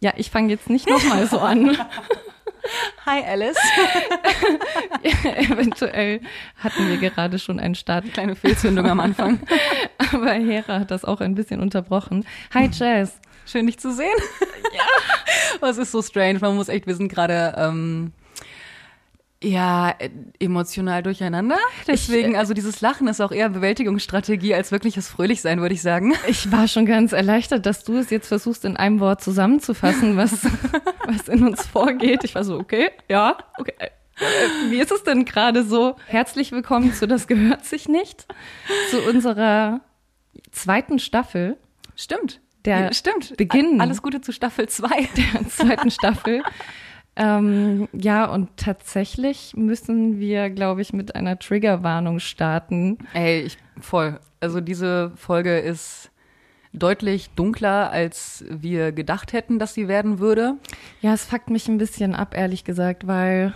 Ja, ich fange jetzt nicht nochmal so an. Hi Alice. Eventuell hatten wir gerade schon einen Start. Kleine Fehlzündung am Anfang. Aber Hera hat das auch ein bisschen unterbrochen. Hi Jazz. Schön, dich zu sehen. Ja. Oh, es ist so strange. Man muss echt, wir sind gerade ähm, ja emotional durcheinander. Deswegen, ich, äh, also dieses Lachen ist auch eher Bewältigungsstrategie als wirkliches Fröhlichsein, würde ich sagen. Ich war schon ganz erleichtert, dass du es jetzt versuchst, in einem Wort zusammenzufassen, was, was in uns vorgeht. Ich war so, okay, ja, okay. Äh, wie ist es denn gerade so? Herzlich willkommen zu Das gehört sich nicht, zu unserer zweiten Staffel. Stimmt der Stimmt. Beginn. Alles Gute zu Staffel 2. Der zweiten Staffel. Ähm, ja, und tatsächlich müssen wir, glaube ich, mit einer Triggerwarnung starten. Ey, ich voll. Also diese Folge ist deutlich dunkler, als wir gedacht hätten, dass sie werden würde. Ja, es fuckt mich ein bisschen ab, ehrlich gesagt, weil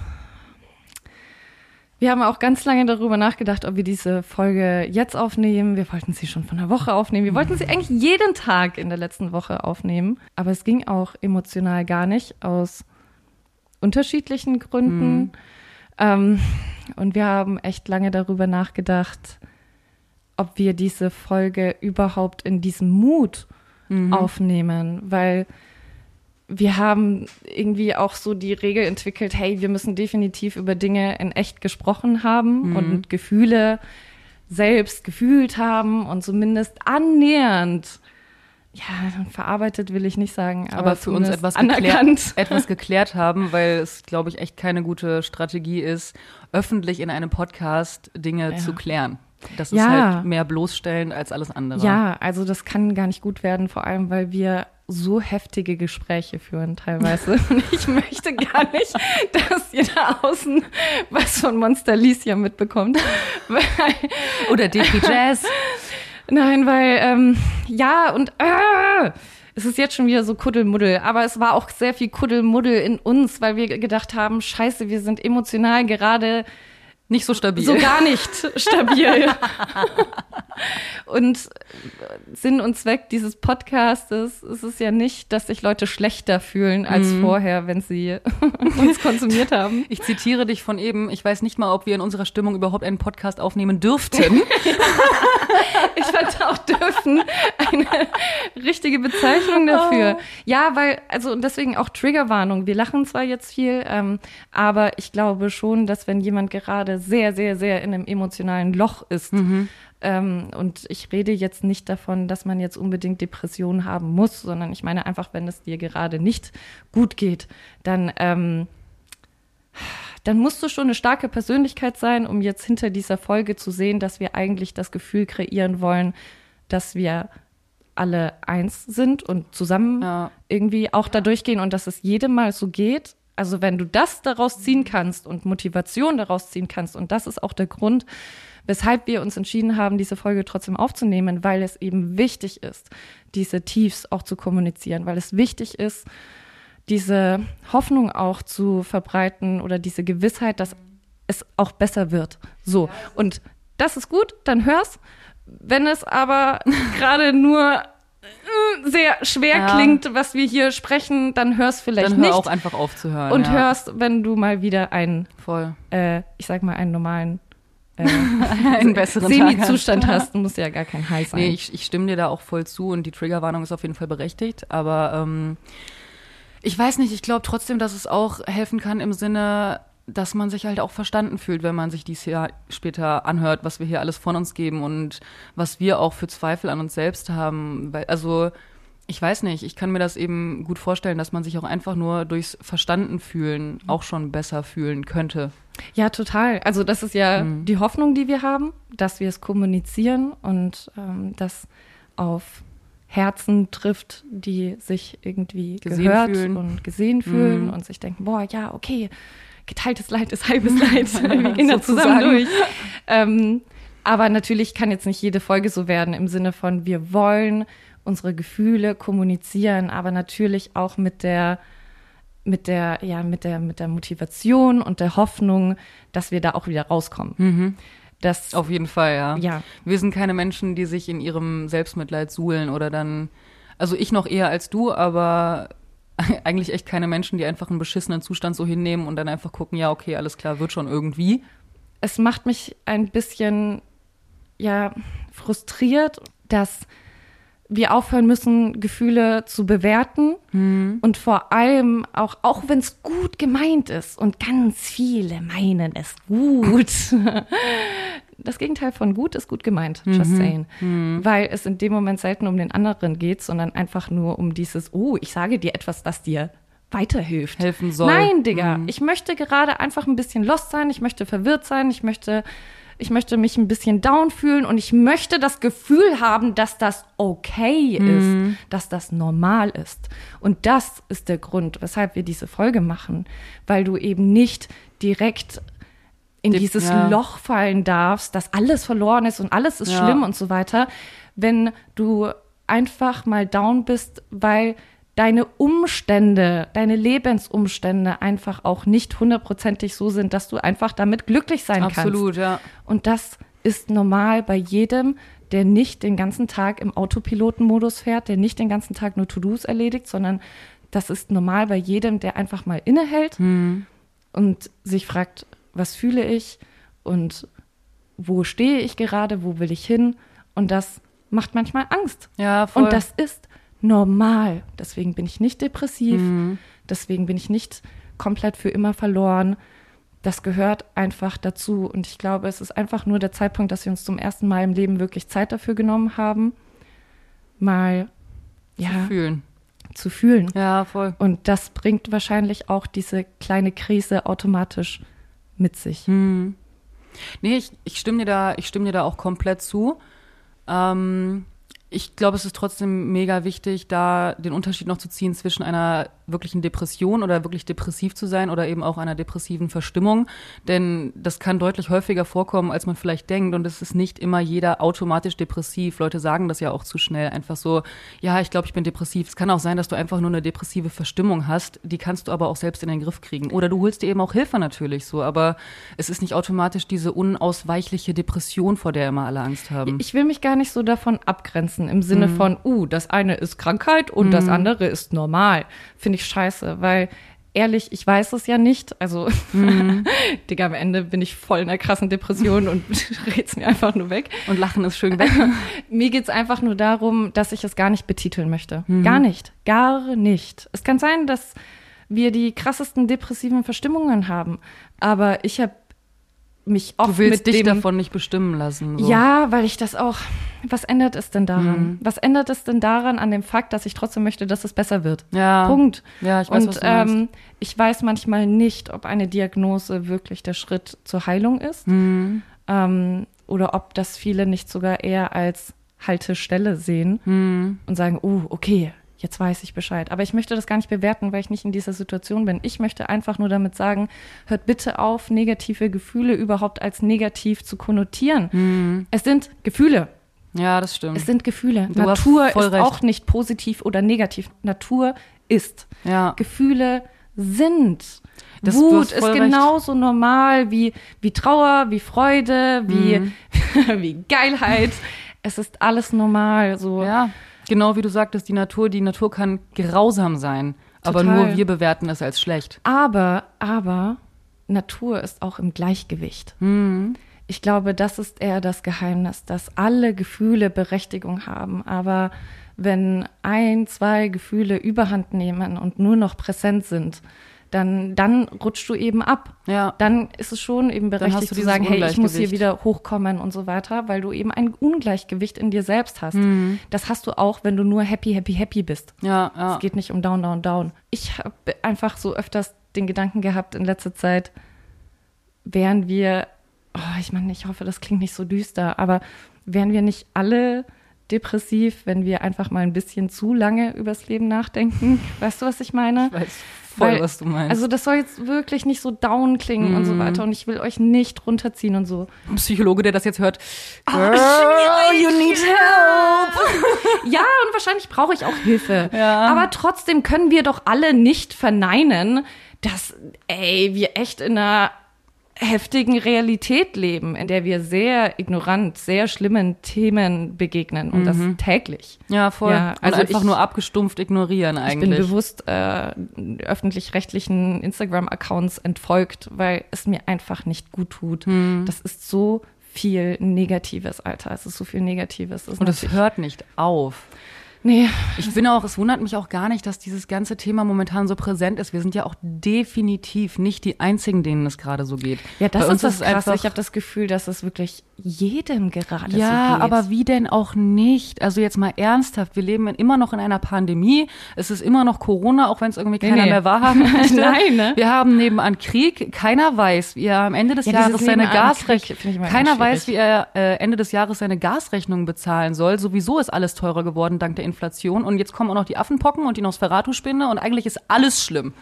wir haben auch ganz lange darüber nachgedacht, ob wir diese Folge jetzt aufnehmen. Wir wollten sie schon von der Woche aufnehmen. Wir wollten sie eigentlich jeden Tag in der letzten Woche aufnehmen. Aber es ging auch emotional gar nicht aus unterschiedlichen Gründen. Mhm. Ähm, und wir haben echt lange darüber nachgedacht, ob wir diese Folge überhaupt in diesem Mut mhm. aufnehmen, weil wir haben irgendwie auch so die Regel entwickelt, hey, wir müssen definitiv über Dinge in echt gesprochen haben mhm. und Gefühle selbst gefühlt haben und zumindest annähernd ja, verarbeitet will ich nicht sagen, aber, aber für uns etwas. Geklärt, etwas geklärt haben, weil es, glaube ich, echt keine gute Strategie ist, öffentlich in einem Podcast Dinge ja. zu klären. Das ist ja. halt mehr bloßstellen als alles andere. Ja, also das kann gar nicht gut werden, vor allem weil wir so heftige Gespräche führen teilweise. Und ich möchte gar nicht, dass ihr da außen was von Monster Alicia mitbekommt. Oder DP Jazz. Nein, weil, ähm, ja, und äh, es ist jetzt schon wieder so Kuddelmuddel, aber es war auch sehr viel Kuddelmuddel in uns, weil wir gedacht haben, scheiße, wir sind emotional gerade nicht so stabil. So gar nicht stabil. und Sinn und Zweck dieses Podcastes ist es ja nicht, dass sich Leute schlechter fühlen als mhm. vorher, wenn sie uns konsumiert haben. Ich zitiere dich von eben. Ich weiß nicht mal, ob wir in unserer Stimmung überhaupt einen Podcast aufnehmen dürften. ich fand auch dürfen eine richtige Bezeichnung dafür. Oh. Ja, weil, also und deswegen auch Triggerwarnung. Wir lachen zwar jetzt viel, ähm, aber ich glaube schon, dass wenn jemand gerade sehr, sehr, sehr in einem emotionalen Loch ist, mhm. ähm, und ich rede jetzt nicht davon, dass man jetzt unbedingt Depressionen haben muss, sondern ich meine einfach, wenn es dir gerade nicht gut geht, dann ähm, dann musst du schon eine starke Persönlichkeit sein, um jetzt hinter dieser Folge zu sehen, dass wir eigentlich das Gefühl kreieren wollen, dass wir alle eins sind und zusammen ja. irgendwie auch da durchgehen und dass es jedem mal so geht. Also wenn du das daraus ziehen kannst und Motivation daraus ziehen kannst, und das ist auch der Grund, weshalb wir uns entschieden haben, diese Folge trotzdem aufzunehmen, weil es eben wichtig ist, diese Tiefs auch zu kommunizieren, weil es wichtig ist, diese Hoffnung auch zu verbreiten oder diese Gewissheit, dass es auch besser wird. So. Und das ist gut, dann hör's. Wenn es aber gerade nur sehr schwer ja. klingt, was wir hier sprechen, dann hörst vielleicht dann hör nicht. auch einfach aufzuhören. Und ja. hörst, wenn du mal wieder einen, Voll. Äh, ich sag mal, einen normalen äh, einen besseren Semi-Zustand hast, muss ja gar kein High sein. Nee, ich, ich stimme dir da auch voll zu und die Triggerwarnung ist auf jeden Fall berechtigt, aber ähm, ich weiß nicht, ich glaube trotzdem, dass es auch helfen kann im Sinne, dass man sich halt auch verstanden fühlt, wenn man sich dies hier später anhört, was wir hier alles von uns geben und was wir auch für Zweifel an uns selbst haben. Also, ich weiß nicht, ich kann mir das eben gut vorstellen, dass man sich auch einfach nur durchs Verstanden fühlen auch schon besser fühlen könnte. Ja, total. Also das ist ja mhm. die Hoffnung, die wir haben, dass wir es kommunizieren und ähm, das auf Herzen trifft, die sich irgendwie gesehen gehört fühlen. und gesehen fühlen mhm. und sich denken, boah, ja, okay, geteiltes Leid ist halbes Leid. Wir gehen da zusammen durch. Ähm, aber natürlich kann jetzt nicht jede Folge so werden im Sinne von, wir wollen unsere Gefühle kommunizieren, aber natürlich auch mit der mit der ja mit der mit der Motivation und der Hoffnung, dass wir da auch wieder rauskommen. Mhm. Das, Auf jeden Fall, ja. ja. Wir sind keine Menschen, die sich in ihrem Selbstmitleid suhlen oder dann Also ich noch eher als du, aber eigentlich echt keine Menschen, die einfach einen beschissenen Zustand so hinnehmen und dann einfach gucken, ja, okay, alles klar, wird schon irgendwie. Es macht mich ein bisschen, ja, frustriert, dass wir aufhören müssen, Gefühle zu bewerten Mhm. und vor allem auch, auch wenn es gut gemeint ist und ganz viele meinen es gut. Das Gegenteil von gut ist gut gemeint, just Mhm. saying. Weil es in dem Moment selten um den anderen geht, sondern einfach nur um dieses, oh, ich sage dir etwas, das dir weiterhilft. Helfen soll. Nein, Digga, Mhm. ich möchte gerade einfach ein bisschen lost sein, ich möchte verwirrt sein, ich möchte, ich möchte mich ein bisschen down fühlen und ich möchte das Gefühl haben, dass das okay Mhm. ist, dass das normal ist. Und das ist der Grund, weshalb wir diese Folge machen, weil du eben nicht direkt in Die- dieses ja. Loch fallen darfst, dass alles verloren ist und alles ist Ja. schlimm und so weiter, wenn du einfach mal down bist, weil deine Umstände, deine Lebensumstände einfach auch nicht hundertprozentig so sind, dass du einfach damit glücklich sein kannst. Absolut, ja. Und das ist normal bei jedem, der nicht den ganzen Tag im Autopilotenmodus fährt, der nicht den ganzen Tag nur To-Dos erledigt, sondern das ist normal bei jedem, der einfach mal innehält und sich fragt, was fühle ich und wo stehe ich gerade, wo will ich hin? Und das macht manchmal Angst. Ja, voll. Und das ist normal. Deswegen bin ich nicht depressiv. Mhm. Deswegen bin ich nicht komplett für immer verloren. Das gehört einfach dazu. Und ich glaube, es ist einfach nur der Zeitpunkt, dass wir uns zum ersten Mal im Leben wirklich Zeit dafür genommen haben, mal ja, Zu fühlen. zu fühlen. Ja, voll. Und das bringt wahrscheinlich auch diese kleine Krise automatisch mit sich. Hm. Nee, ich, ich stimme dir da, ich stimme dir da auch komplett zu. Ähm, ich glaube, es ist trotzdem mega wichtig, da den Unterschied noch zu ziehen zwischen einer wirklichen Depression oder wirklich depressiv zu sein oder eben auch einer depressiven Verstimmung. Denn das kann deutlich häufiger vorkommen, als man vielleicht denkt. Und es ist nicht immer jeder automatisch depressiv. Leute sagen das ja auch zu schnell. Einfach so, ja, ich glaube, ich bin depressiv. Es kann auch sein, dass du einfach nur eine depressive Verstimmung hast. Die kannst du aber auch selbst in den Griff kriegen. Oder du holst dir eben auch Hilfe natürlich so. Aber es ist nicht automatisch diese unausweichliche Depression, vor der immer alle Angst haben. Ich will mich gar nicht so davon abgrenzen im Sinne von, uh, das eine ist Krankheit und das andere ist normal. Finde ich scheiße, weil ehrlich, ich weiß es ja nicht. Also, Digga, am Ende bin ich voll in einer krassen Depression und red's mir einfach nur weg. Und Lachen ist schön weg. Mir geht's einfach nur darum, dass ich es gar nicht betiteln möchte. Gar nicht. Gar nicht. Es kann sein, dass wir die krassesten depressiven Verstimmungen haben. Aber ich habe mich oft Du willst mit dich dem, davon nicht bestimmen lassen. So. Ja, weil ich das auch. Was ändert es denn daran? Was ändert es denn daran an dem Fakt, dass ich trotzdem möchte, dass es besser wird? Ja. Punkt. Ja, ich weiß, Und was du meinst. ähm, ich weiß manchmal nicht, ob eine Diagnose wirklich der Schritt zur Heilung ist Mhm. ähm, oder ob das viele nicht sogar eher als Haltestelle sehen Mhm. und sagen, oh, okay, jetzt weiß ich Bescheid. Aber ich möchte das gar nicht bewerten, weil ich nicht in dieser Situation bin. Ich möchte einfach nur damit sagen, hört bitte auf, negative Gefühle überhaupt als negativ zu konnotieren. Mhm. Es sind Gefühle. Ja, das stimmt. Es sind Gefühle. Du Natur ist recht. auch nicht positiv oder negativ. Natur ist. ja. Gefühle sind. Das- Wut ist voll recht. genauso normal wie, wie Trauer, wie Freude, wie, Mhm. wie Geilheit. Es ist alles normal. So. Ja, genau wie du sagtest, die Natur, die Natur kann grausam sein, aber Total. nur wir bewerten es als schlecht. Aber, aber Natur ist auch im Gleichgewicht. Mhm. Ich glaube, das ist eher das Geheimnis, dass alle Gefühle Berechtigung haben. Aber wenn ein, zwei Gefühle überhand nehmen und nur noch präsent sind, dann, dann rutscht du eben ab. Ja. Dann ist es schon eben berechtigt zu sagen, hey, ich muss hier wieder hochkommen und so weiter, weil du eben ein Ungleichgewicht in dir selbst hast. Mhm. Das hast du auch, wenn du nur happy, happy, happy bist. Ja, ja. Es geht nicht um down, down, down. Ich habe einfach so öfters den Gedanken gehabt in letzter Zeit, wären wir, oh, ich meine, ich hoffe, das klingt nicht so düster, aber wären wir nicht alle depressiv, wenn wir einfach mal ein bisschen zu lange übers Leben nachdenken? Weißt du, was ich meine? Ich weiß voll, Weil- was du meinst. Also das soll jetzt wirklich nicht so down klingen und Mhm. so weiter und ich will euch nicht runterziehen und so. Ein Psychologe, der das jetzt hört. Ah, Girl, you need help. Ja, und wahrscheinlich brauche ich auch Hilfe. Ja. Aber trotzdem können wir doch alle nicht verneinen, dass, ey, wir echt in einer heftigen Realität leben, in der wir sehr ignorant, sehr schlimmen Themen begegnen und das täglich. Ja, voll. Ja, also einfach ich- nur abgestumpft ignorieren Ich eigentlich. bin bewusst äh, öffentlich-rechtlichen Instagram-Accounts entfolgt, weil es mir einfach nicht gut tut. Hm. Das ist so viel Negatives, Alter. Es ist so viel Negatives. Und es hört nicht auf. Nee, Ich bin auch, es wundert mich auch gar nicht, dass dieses ganze Thema momentan so präsent ist. Wir sind ja auch definitiv nicht die Einzigen, denen es gerade so geht. ja, das Bei ist das Krasse. Ich habe das Gefühl, dass es wirklich jedem gerade Ja, so geht. aber wie denn auch nicht? Also jetzt mal ernsthaft, wir leben immer noch in einer Pandemie. Es ist immer noch Corona, auch wenn es irgendwie Nee, keiner nee. mehr wahrhaben möchte. Nein, ne? Wir haben nebenan Krieg. Keiner weiß, wie er am Ende des Ja, Jahres seine Gasrechnung, keiner weiß, wie er äh, Ende des Jahres seine Gasrechnung bezahlen soll. Sowieso ist alles teurer geworden dank der Inflation. Und jetzt kommen auch noch die Affenpocken und die Nosferatu-Spinne und eigentlich ist alles schlimm.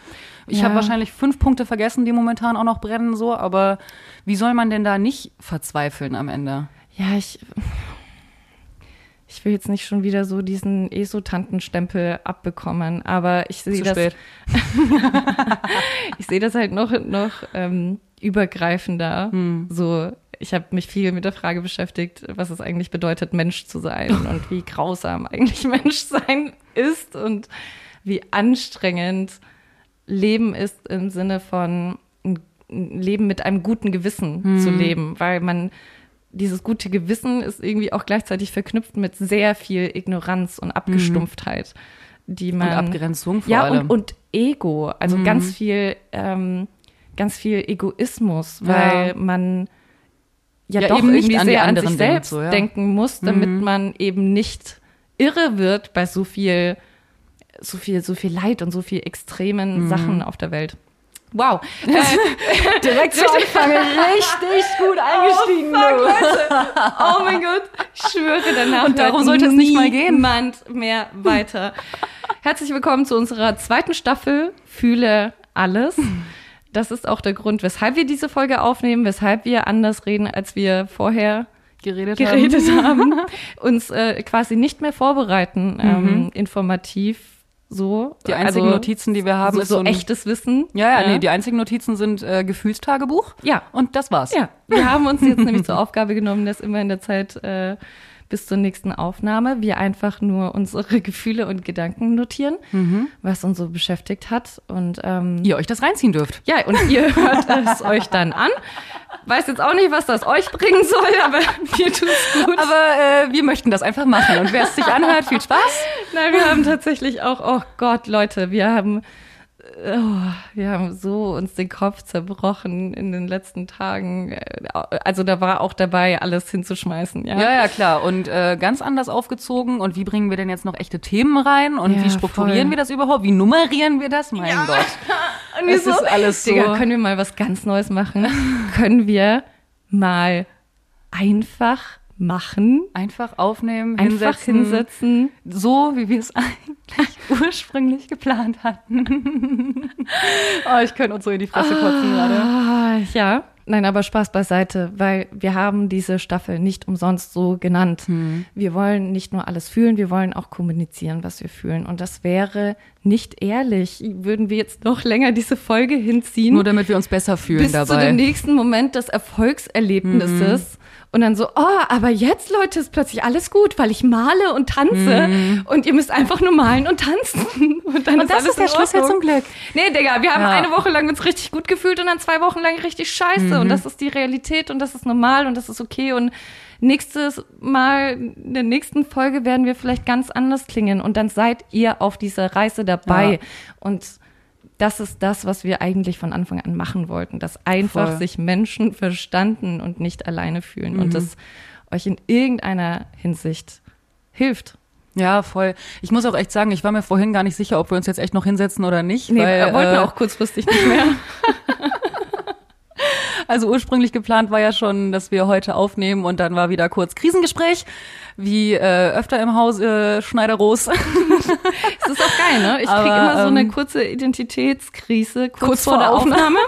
Ich Ja. habe wahrscheinlich fünf Punkte vergessen, die momentan auch noch brennen, so. Aber wie soll man denn da nicht verzweifeln am Ende? Ja, ich. Ich will jetzt nicht schon wieder so diesen ESO-Tantenstempel abbekommen, aber ich sehe das. ich sehe das halt noch, noch ähm, übergreifender. Hm. So, ich habe mich viel mit der Frage beschäftigt, was es eigentlich bedeutet, Mensch zu sein und wie grausam eigentlich Menschsein ist und wie anstrengend Leben ist im Sinne von ein Leben mit einem guten Gewissen zu leben, weil man dieses gute Gewissen ist irgendwie auch gleichzeitig verknüpft mit sehr viel Ignoranz und Abgestumpftheit, die man Und Abgrenzung vor ja, allem. und, und Ego, also ganz viel, ähm, ganz viel Egoismus, weil man ja, Ja, doch eben nicht an die sehr an anderen sich denkt, selbst so, ja. denken muss, damit man eben nicht irre wird bei so viel, so viel, so viel Leid und so viel extremen Sachen auf der Welt. Wow. Äh, Direkt zu Anfang richtig gut eingestiegen. du. Oh mein Gott, ich schwöre danach. Und darum sollte es nicht mal gehen. Niemand mehr weiter. Herzlich willkommen zu unserer zweiten Staffel Fühle alles. Das ist auch der Grund, weshalb wir diese Folge aufnehmen, weshalb wir anders reden, als wir vorher geredet, geredet haben. haben. Uns äh, quasi nicht mehr vorbereiten, ähm, informativ so. Mhm. Die einzigen Notizen, die wir haben, so, ist so so echtes Wissen. Ja, ja, nee, die einzigen Notizen sind äh, Gefühlstagebuch. Ja. Und das war's. Ja, wir haben uns jetzt nämlich zur Aufgabe genommen, dass immer in der Zeit äh, bis zur nächsten Aufnahme wir einfach nur unsere Gefühle und Gedanken notieren, was uns so beschäftigt hat. Und ähm, Ihr euch das reinziehen dürft. ja, und ihr hört es euch dann an. Weiß jetzt auch nicht, was das euch bringen soll, aber mir tut's gut. Aber äh, wir möchten das einfach machen. Und wer es sich anhört, viel Spaß. Nein, wir haben tatsächlich auch, oh Gott, Leute, wir haben, oh, wir haben so uns den Kopf zerbrochen in den letzten Tagen. Also da war auch dabei, alles hinzuschmeißen, ja. Ja, ja, klar. Und äh, ganz anders aufgezogen. Und wie bringen wir denn jetzt noch echte Themen rein? Und Ja, wie strukturieren voll. wir das überhaupt? Wie nummerieren wir das? Mein Gott. Und Es ist alles so. Digga, können wir mal was ganz Neues machen? können wir mal einfach machen? Einfach aufnehmen, Einfach hinsetzen. hinsetzen. So, wie wir es eigentlich ursprünglich geplant hatten. oh, ich könnte uns so in die Fresse kotzen gerade. Ah, ja. Nein, aber Spaß beiseite, weil wir haben diese Staffel nicht umsonst so genannt. Hm. Wir wollen nicht nur alles fühlen, wir wollen auch kommunizieren, was wir fühlen. Und das wäre nicht ehrlich, würden wir jetzt noch länger diese Folge hinziehen. Nur damit wir uns besser fühlen bis zu dabei. Mhm. dem nächsten Moment des Erfolgserlebnisses. Und dann so, oh, aber jetzt, Leute, ist plötzlich alles gut, weil ich male und tanze und ihr müsst einfach nur malen und tanzen. Und, dann. Und das alles ist der Schlüssel zum Glück. Nee, Digga, wir haben Ja. eine Woche lang uns richtig gut gefühlt und dann zwei Wochen lang richtig scheiße. Mhm. Und das ist die Realität und das ist normal und das ist okay. Und nächstes Mal, in der nächsten Folge werden wir vielleicht ganz anders klingen. Und dann seid ihr auf dieser Reise dabei. Ja. Und das ist das, was wir eigentlich von Anfang an machen wollten, dass einfach Voll. sich Menschen verstanden und nicht alleine fühlen Mhm. und das euch in irgendeiner Hinsicht hilft. Ja, voll. Ich muss auch echt sagen, ich war mir vorhin gar nicht sicher, ob wir uns jetzt echt noch hinsetzen oder nicht. Nee, weil, wir wollten äh, auch kurzfristig nicht mehr. Also ursprünglich geplant war ja schon, dass wir heute aufnehmen und dann war wieder kurz Krisengespräch, wie äh, öfter im Haus äh, Schneider-Roos. Das ist auch geil, ne? Ich kriege immer so eine ähm, kurze Identitätskrise kurz, kurz vor vor der Aufnahme.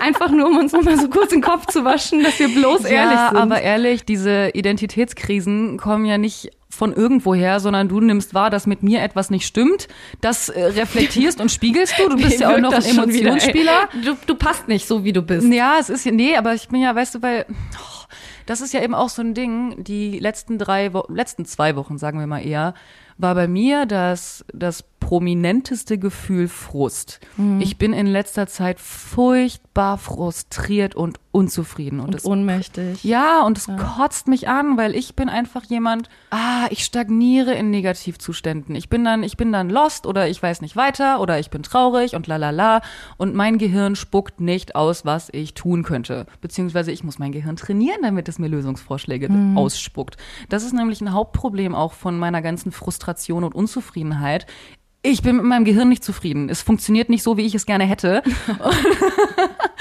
Einfach nur, um uns nochmal so kurz den Kopf zu waschen, dass wir bloß ehrlich ja, sind. aber ehrlich, diese Identitätskrisen kommen ja nicht von irgendwoher, sondern du nimmst wahr, dass mit mir etwas nicht stimmt. Das äh, reflektierst und spiegelst du. Du bist ja auch noch ein Emotionsspieler. Du, du passt nicht so, wie du bist. Ja, es ist, nee, aber ich bin ja, weißt du, weil, oh, das ist ja eben auch so ein Ding, die letzten drei, Wo letzten zwei Wochen, sagen wir mal eher, war bei mir das, das prominenteste Gefühl Frust. Mhm. Ich bin in letzter Zeit furchtbar frustriert und unzufrieden. Und, und das, ohnmächtig. Ja, und es ja. kotzt mich an, weil ich bin einfach jemand, ah, ich stagniere in Negativzuständen. Ich bin dann, ich bin dann lost oder ich weiß nicht weiter oder ich bin traurig und lalala. Und mein Gehirn spuckt nicht aus, was ich tun könnte. Beziehungsweise ich muss mein Gehirn trainieren, damit es mir Lösungsvorschläge mhm. ausspuckt. Das ist nämlich ein Hauptproblem auch von meiner ganzen Frustration und Unzufriedenheit ich bin mit meinem Gehirn nicht zufrieden. Es funktioniert nicht so, wie ich es gerne hätte.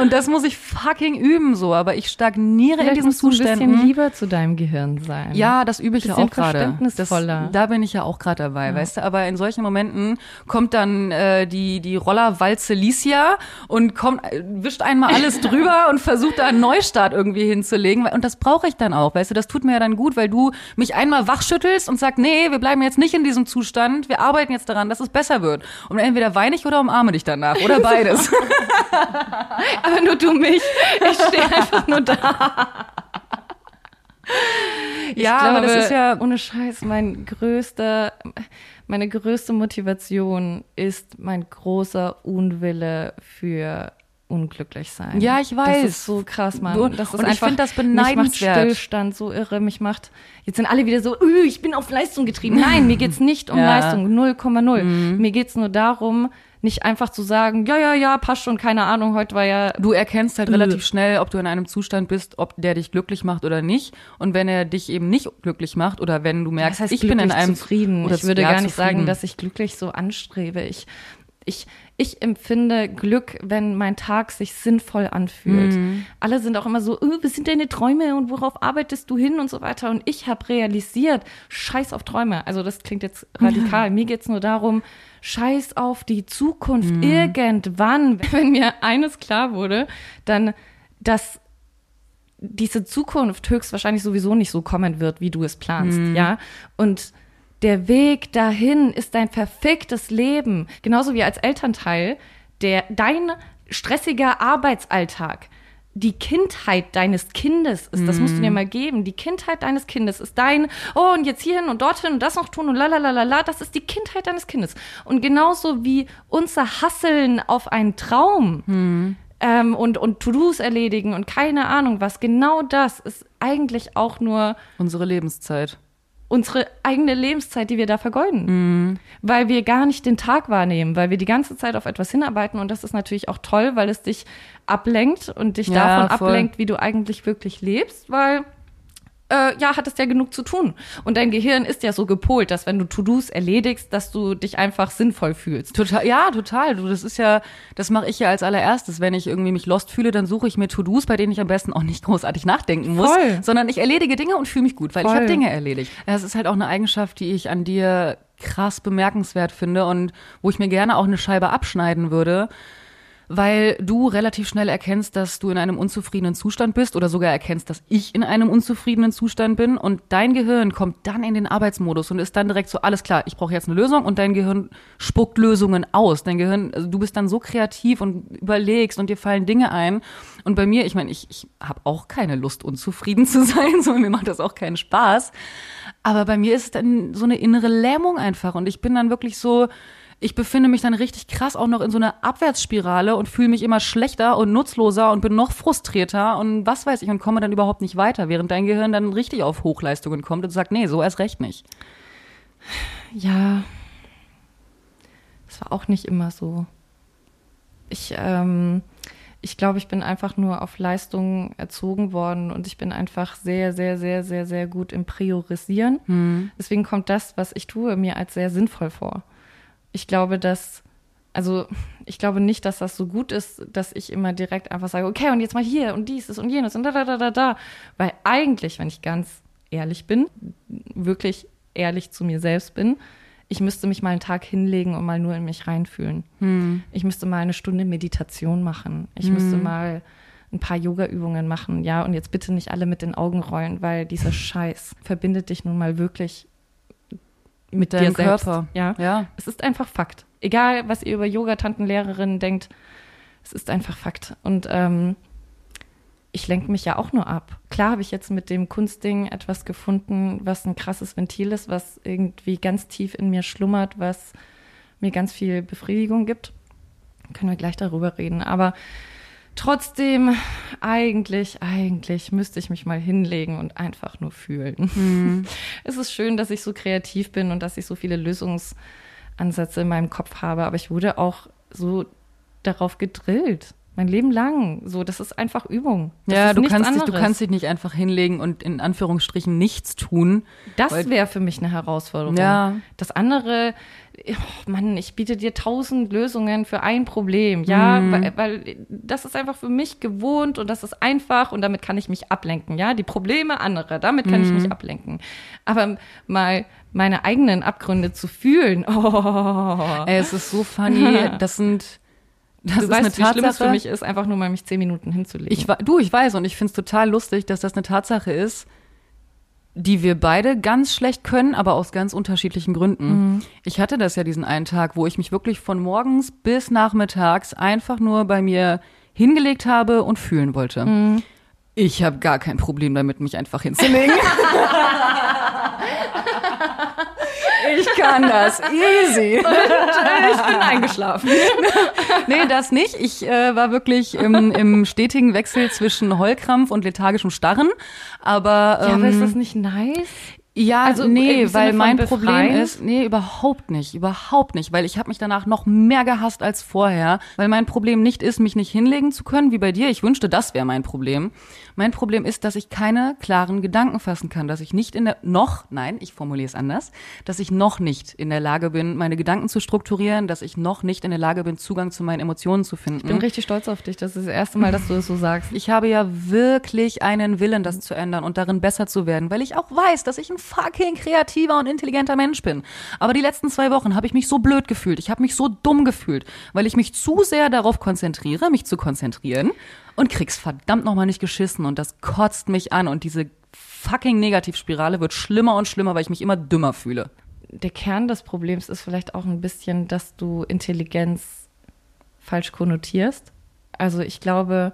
Und das muss ich fucking üben so, aber ich stagniere Vielleicht in diesen Zuständen. ein bisschen lieber zu deinem Gehirn sein. Ja, das übe ich ja auch gerade. Das, da bin ich ja auch gerade dabei, ja. weißt du, aber in solchen Momenten kommt dann äh, die die Rollerwalze Licia und kommt wischt einmal alles drüber und versucht da einen Neustart irgendwie hinzulegen und das brauche ich dann auch, weißt du, das tut mir ja dann gut, weil du mich einmal wachschüttelst und sagst, nee, wir bleiben jetzt nicht in diesem Zustand, wir arbeiten jetzt daran, dass es besser wird. Und entweder weine ich oder umarme dich danach oder beides. Aber nur du mich. Ich stehe einfach nur da. Ich ja, glaube, aber das ist ja ohne Scheiß mein größter, meine größte Motivation ist mein großer Unwille für unglücklich sein. Ja, ich weiß. Das ist so krass, Mann. Das ist und ich finde das beneidenswert. Mich macht Stillstand so irre. Mich macht, jetzt sind alle wieder so, ich bin auf Leistung getrieben. Nein, mir geht's nicht um ja. Leistung. 0,0. Mhm. Mir geht's nur darum, nicht einfach zu sagen, ja, ja, ja, passt schon, keine Ahnung, heute war ja. Du erkennst halt relativ schnell, ob du in einem Zustand bist, ob der dich glücklich macht oder nicht. Und wenn er dich eben nicht glücklich macht oder wenn du merkst, das heißt, ich bin in einem zufrieden. Oder ich würde gar nicht zufrieden. sagen, dass ich glücklich so anstrebe. Ich, ich, ich empfinde Glück, wenn mein Tag sich sinnvoll anfühlt. Mhm. Alle sind auch immer so, oh, was sind deine Träume und worauf arbeitest du hin und so weiter. Und ich habe realisiert, scheiß auf Träume. Also das klingt jetzt radikal. Mir geht's nur darum, scheiß auf die Zukunft. Mhm. Irgendwann, wenn mir eines klar wurde, dann, dass diese Zukunft höchstwahrscheinlich sowieso nicht so kommen wird, wie du es planst, mhm. ja. Und der Weg dahin ist dein verficktes Leben. Genauso wie als Elternteil, der dein stressiger Arbeitsalltag die Kindheit deines Kindes ist. Das musst du dir mhm. mal geben. Die Kindheit deines Kindes ist dein, oh, und jetzt hierhin und dorthin und das noch tun und lalalala. Das ist die Kindheit deines Kindes. Und genauso wie unser Hasseln auf einen Traum mhm. ähm, und, und To-Dos erledigen und keine Ahnung was, genau das ist eigentlich auch nur unsere Lebenszeit unsere eigene Lebenszeit, die wir da vergeuden. Mhm. Weil wir gar nicht den Tag wahrnehmen, weil wir die ganze Zeit auf etwas hinarbeiten und das ist natürlich auch toll, weil es dich ablenkt und dich ja, davon voll. ablenkt, wie du eigentlich wirklich lebst, weil äh, ja, hattest ja genug zu tun. Und dein Gehirn ist ja so gepolt, dass wenn du To-Dos erledigst, dass du dich einfach sinnvoll fühlst. Total, ja, total. Du, das ist ja, das mache ich ja als allererstes. Wenn ich irgendwie mich lost fühle, dann suche ich mir To-Dos, bei denen ich am besten auch nicht großartig nachdenken muss, Voll. sondern ich erledige Dinge und fühle mich gut, weil Voll. ich habe Dinge erledigt. Das ist halt auch eine Eigenschaft, die ich an dir krass bemerkenswert finde und wo ich mir gerne auch eine Scheibe abschneiden würde weil du relativ schnell erkennst, dass du in einem unzufriedenen Zustand bist oder sogar erkennst, dass ich in einem unzufriedenen Zustand bin und dein Gehirn kommt dann in den Arbeitsmodus und ist dann direkt so, alles klar, ich brauche jetzt eine Lösung und dein Gehirn spuckt Lösungen aus. Dein Gehirn, also du bist dann so kreativ und überlegst und dir fallen Dinge ein. Und bei mir, ich meine, ich, ich habe auch keine Lust, unzufrieden zu sein, so mir macht das auch keinen Spaß. Aber bei mir ist dann so eine innere Lähmung einfach und ich bin dann wirklich so, ich befinde mich dann richtig krass auch noch in so einer Abwärtsspirale und fühle mich immer schlechter und nutzloser und bin noch frustrierter und was weiß ich und komme dann überhaupt nicht weiter, während dein Gehirn dann richtig auf Hochleistungen kommt und sagt, nee, so erst recht nicht. Ja, das war auch nicht immer so. Ich, ähm, ich glaube, ich bin einfach nur auf Leistung erzogen worden und ich bin einfach sehr, sehr, sehr, sehr, sehr gut im Priorisieren. Hm. Deswegen kommt das, was ich tue, mir als sehr sinnvoll vor ich glaube, dass, also ich glaube nicht, dass das so gut ist, dass ich immer direkt einfach sage, okay, und jetzt mal hier und dieses und jenes und da, da, da, da, da. Weil eigentlich, wenn ich ganz ehrlich bin, wirklich ehrlich zu mir selbst bin, ich müsste mich mal einen Tag hinlegen und mal nur in mich reinfühlen. Hm. Ich müsste mal eine Stunde Meditation machen. Ich hm. müsste mal ein paar Yoga-Übungen machen, ja, und jetzt bitte nicht alle mit den Augen rollen, weil dieser Scheiß verbindet dich nun mal wirklich mit dir deinem selbst. Körper. Ja. Ja. Es ist einfach Fakt. Egal, was ihr über Yoga-Tantenlehrerinnen denkt, es ist einfach Fakt. Und ähm, ich lenke mich ja auch nur ab. Klar habe ich jetzt mit dem Kunstding etwas gefunden, was ein krasses Ventil ist, was irgendwie ganz tief in mir schlummert, was mir ganz viel Befriedigung gibt. Können wir gleich darüber reden. Aber trotzdem, eigentlich, eigentlich müsste ich mich mal hinlegen und einfach nur fühlen. Es ist schön, dass ich so kreativ bin und dass ich so viele Lösungsansätze in meinem Kopf habe, aber ich wurde auch so darauf gedrillt. Mein Leben lang. So, das ist einfach Übung. Das ja, du kannst, dich, du kannst dich nicht einfach hinlegen und in Anführungsstrichen nichts tun. Das wäre für mich eine Herausforderung. Ja. Das andere, oh Mann, ich biete dir tausend Lösungen für ein Problem. Ja, Mhm. weil, weil das ist einfach für mich gewohnt und das ist einfach und damit kann ich mich ablenken. Ja, die Probleme anderer, damit kann ich Mhm. mich ablenken. Aber mal meine eigenen Abgründe zu fühlen, oh, Ey, es ist so funny. Das sind. Das du ist weißt, eine wie schlimm es Tatsache. für mich ist, einfach nur mal mich zehn Minuten hinzulegen. Ich, du, ich weiß und ich finde es total lustig, dass das eine Tatsache ist, die wir beide ganz schlecht können, aber aus ganz unterschiedlichen Gründen. Ich hatte das ja diesen einen Tag, wo ich mich wirklich von morgens bis nachmittags einfach nur bei mir hingelegt habe und fühlen wollte. Ich habe gar kein Problem damit, mich einfach hinzulegen. ich kann das easy. ich bin eingeschlafen. Nee, das nicht. Ich äh, war wirklich im, im stetigen Wechsel zwischen Heulkrampf und lethargischem Starren. Aber, ähm, Ja, aber ist das nicht nice? ja, also nee, weil mein befreien? Problem ist, nee, überhaupt nicht, überhaupt nicht, weil ich habe mich danach noch mehr gehasst als vorher, weil mein Problem nicht ist, mich nicht hinlegen zu können, wie bei dir. Ich wünschte, das wäre mein Problem. Mein Problem ist, dass ich keine klaren Gedanken fassen kann, dass ich nicht in der noch, nein, ich formuliere es anders, dass ich noch nicht in der Lage bin, meine Gedanken zu strukturieren, dass ich noch nicht in der Lage bin, Zugang zu meinen Emotionen zu finden. Ich bin richtig stolz auf dich. Das ist das erste Mal, dass du das so sagst. Ich habe ja wirklich einen Willen, das zu ändern und darin besser zu werden, weil ich auch weiß, dass ich ein fucking kreativer und intelligenter Mensch bin. Aber die letzten zwei Wochen habe ich mich so blöd gefühlt. Ich habe mich so dumm gefühlt, weil ich mich zu sehr darauf konzentriere, mich zu konzentrieren und krieg's verdammt nochmal nicht geschissen und das kotzt mich an und diese fucking Negativspirale wird schlimmer und schlimmer, weil ich mich immer dümmer fühle. der Kern des Problems ist vielleicht auch ein bisschen, dass du Intelligenz falsch konnotierst. Also ich glaube,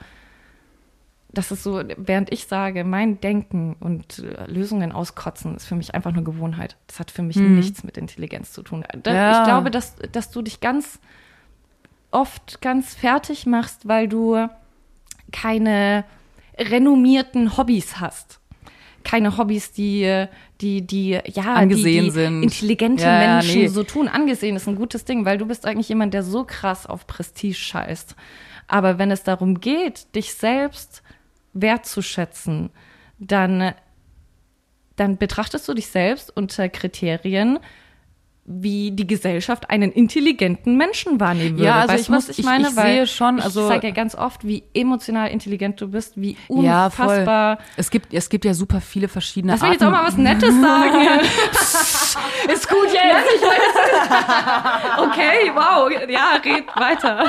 das ist so, während ich sage, mein Denken und äh, Lösungen auskotzen ist für mich einfach nur Gewohnheit. Das hat für mich nichts mit Intelligenz zu tun. Da, Ja. Ich glaube, dass, dass du dich ganz oft ganz fertig machst, weil du keine renommierten Hobbys hast. Keine Hobbys, die, die, die, ja, Angesehen die, die sind. intelligente Ja, ja, Menschen nee. so tun. Angesehen ist ein gutes Ding, weil du bist eigentlich jemand, der so krass auf Prestige scheißt. Aber wenn es darum geht, dich selbst wertzuschätzen, dann, dann betrachtest du dich selbst unter Kriterien, wie die Gesellschaft einen intelligenten Menschen wahrnehmen würde. Ja, also weißt ich muss- ich ich- meine? ich sehe schon, ich also- sage ja ganz oft, wie emotional intelligent du bist, wie Ja, unfassbar. Es gibt, es gibt ja super viele verschiedene Lass mich Arten. jetzt auch mal was Nettes sagen. Ist gut jetzt. Ich weiß. okay, wow. Ja, red weiter.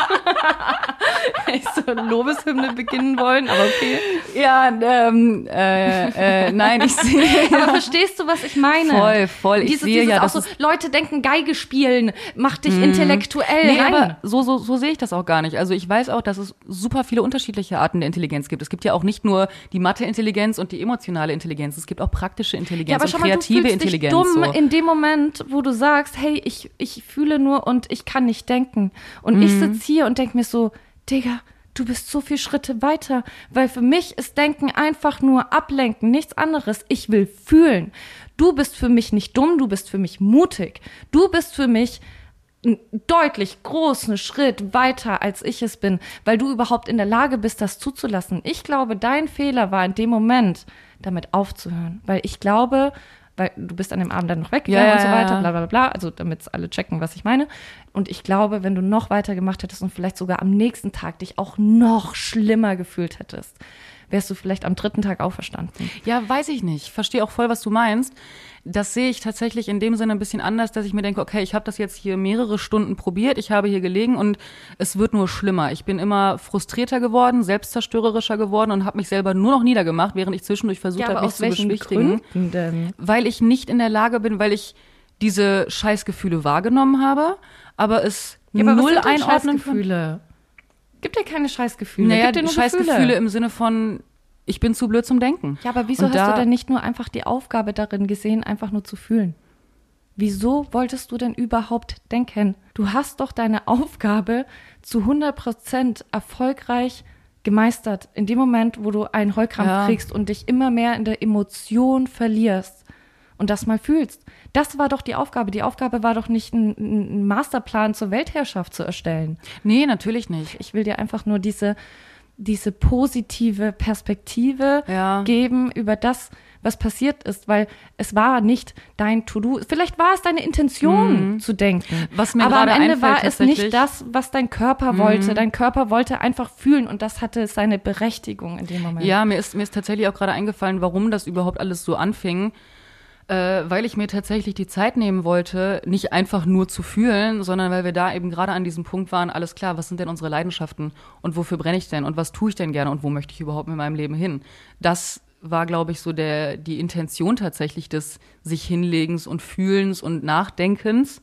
ich so Lobeshymne beginnen wollen, aber okay. Ja, ähm, äh, äh, nein, ich sehe. Aber verstehst du, was ich meine? Voll, voll. Ich dieses, sehe dieses ja, auch das so, Leute denken, Geige spielen macht dich intellektuell Nee, rein. aber so, so, so sehe ich das auch gar nicht. Also ich weiß auch, dass es super viele unterschiedliche Arten der Intelligenz gibt. Es gibt ja auch nicht nur die Mathe-Intelligenz und die emotionale Intelligenz. Es gibt auch praktische Intelligenz Ja, aber und mal, du kreative Intelligenz. dich dumm so. in dem Moment, wo du sagst, hey, ich, ich fühle nur und ich kann nicht denken. Und Mhm. ich sitze hier und denke mir so, Digga, du bist so viel Schritte weiter. Weil für mich ist Denken einfach nur ablenken, nichts anderes. Ich will fühlen. Du bist für mich nicht dumm, du bist für mich mutig. Du bist für mich einen deutlich großen Schritt weiter, als ich es bin, weil du überhaupt in der Lage bist, das zuzulassen. Ich glaube, dein Fehler war in dem Moment, damit aufzuhören, weil ich glaube, weil du bist an dem Abend dann noch weggegangen Ja, und so weiter, bla bla bla, also damit alle checken, was ich meine. Und ich glaube, wenn du noch weiter gemacht hättest und vielleicht sogar am nächsten Tag dich auch noch schlimmer gefühlt hättest, wärst du vielleicht am dritten Tag auferstanden. Ja, weiß ich nicht. Ich verstehe auch voll, was du meinst. das sehe ich tatsächlich in dem Sinne ein bisschen anders, dass ich mir denke, okay, ich habe das jetzt hier mehrere Stunden probiert, ich habe hier gelegen und es wird nur schlimmer. Ich bin immer frustrierter geworden, selbstzerstörerischer geworden und habe mich selber nur noch niedergemacht, während ich zwischendurch versucht Ja, habe, mich zu beschwichtigen. Gründen denn? Weil ich nicht in der Lage bin, weil ich diese Scheißgefühle wahrgenommen habe, aber es Ja, aber null einordnen. Scheißgefühle? Gib dir keine Scheißgefühle. Naja, Gib dir nur Scheißgefühle Gefühle. im Sinne von, ich bin zu blöd zum Denken. Ja, aber wieso Und hast du denn nicht nur einfach die Aufgabe darin gesehen, einfach nur zu fühlen? Wieso wolltest du denn überhaupt denken? Du hast doch deine Aufgabe zu 100% erfolgreich gemeistert. In dem Moment, wo du einen Heulkrampf Ja. kriegst und dich immer mehr in der Emotion verlierst und das mal fühlst. Das war doch die Aufgabe. Die Aufgabe war doch nicht, einen- Masterplan zur Weltherrschaft zu erstellen. Nee, natürlich nicht. Ich will dir einfach nur diese, diese positive Perspektive Ja. geben über das, was passiert ist, weil es war nicht dein To-Do. Vielleicht war es deine Intention zu denken. Mhm. Was mir Aber am Ende einfällt, war es Mhm. nicht das, was dein Körper wollte. Dein Körper wollte einfach fühlen und das hatte seine Berechtigung in dem Moment. Ja, mir ist, mir ist tatsächlich auch gerade eingefallen, warum das überhaupt alles so anfing. Äh, weil ich mir tatsächlich die Zeit nehmen wollte, nicht einfach nur zu fühlen, sondern weil wir da eben gerade an diesem Punkt waren, alles klar, was sind denn unsere Leidenschaften und wofür brenne ich denn und was tue ich denn gerne und wo möchte ich überhaupt mit meinem Leben hin? Das war, glaube ich, so der, die Intention tatsächlich des sich Hinlegens und Fühlens und Nachdenkens.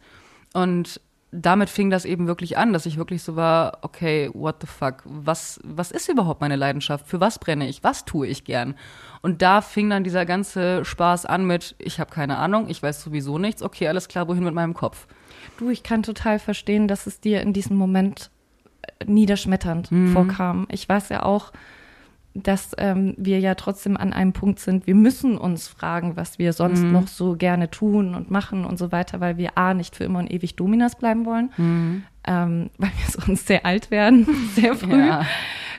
Und damit fing das eben wirklich an, dass ich wirklich so war, okay, what the fuck, was, was ist überhaupt meine Leidenschaft? Für was brenne ich? Was tue ich gern? Und da fing dann dieser ganze Spaß an mit, ich habe keine Ahnung, ich weiß sowieso nichts, okay, alles klar, wohin mit meinem Kopf? Du, ich kann total verstehen, dass es dir in diesem Moment äh, niederschmetternd Mhm. vorkam. Ich weiß ja auch, dass ähm, wir ja trotzdem an einem Punkt sind, wir müssen uns fragen, was wir sonst Mhm. noch so gerne tun und machen und so weiter, weil wir A, nicht für immer und ewig Dominas bleiben wollen, Mhm. ähm, weil wir sonst sehr alt werden, sehr früh. Ja.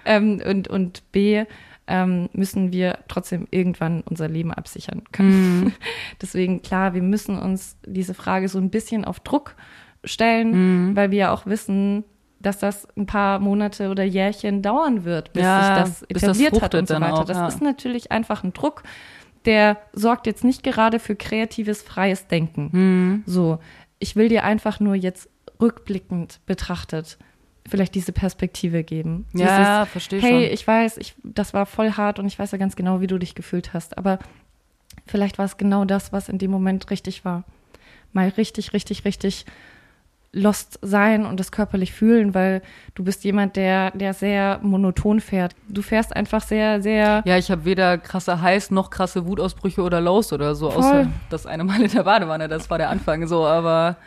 Ähm, und, und B, ähm, müssen wir trotzdem irgendwann unser Leben absichern können. Mhm. Deswegen, klar, wir müssen uns diese Frage so ein bisschen auf Druck stellen, Mhm. weil wir ja auch wissen, dass das ein paar Monate oder Jährchen dauern wird, bis Ja, sich das bis das etabliert hat und so weiter. auch, das ja. ist natürlich einfach ein Druck, der sorgt jetzt nicht gerade für kreatives, freies Denken. Mhm. So, ich will dir einfach nur jetzt rückblickend betrachtet vielleicht diese Perspektive geben. Ja, Dieses, verstehe hey, schon. ich weiß, ich, das war voll hart und ich weiß ja ganz genau, wie du dich gefühlt hast. Aber vielleicht war es genau das, was in dem Moment richtig war. Mal richtig, richtig, richtig lost sein und das körperlich fühlen, weil du bist jemand, der, der sehr monoton fährt. Du fährst einfach sehr, sehr. Ja, ich habe weder krasse Heiß noch krasse Wutausbrüche oder Lows oder so, Voll. außer das eine Mal in der Badewanne, das war der Anfang so, aber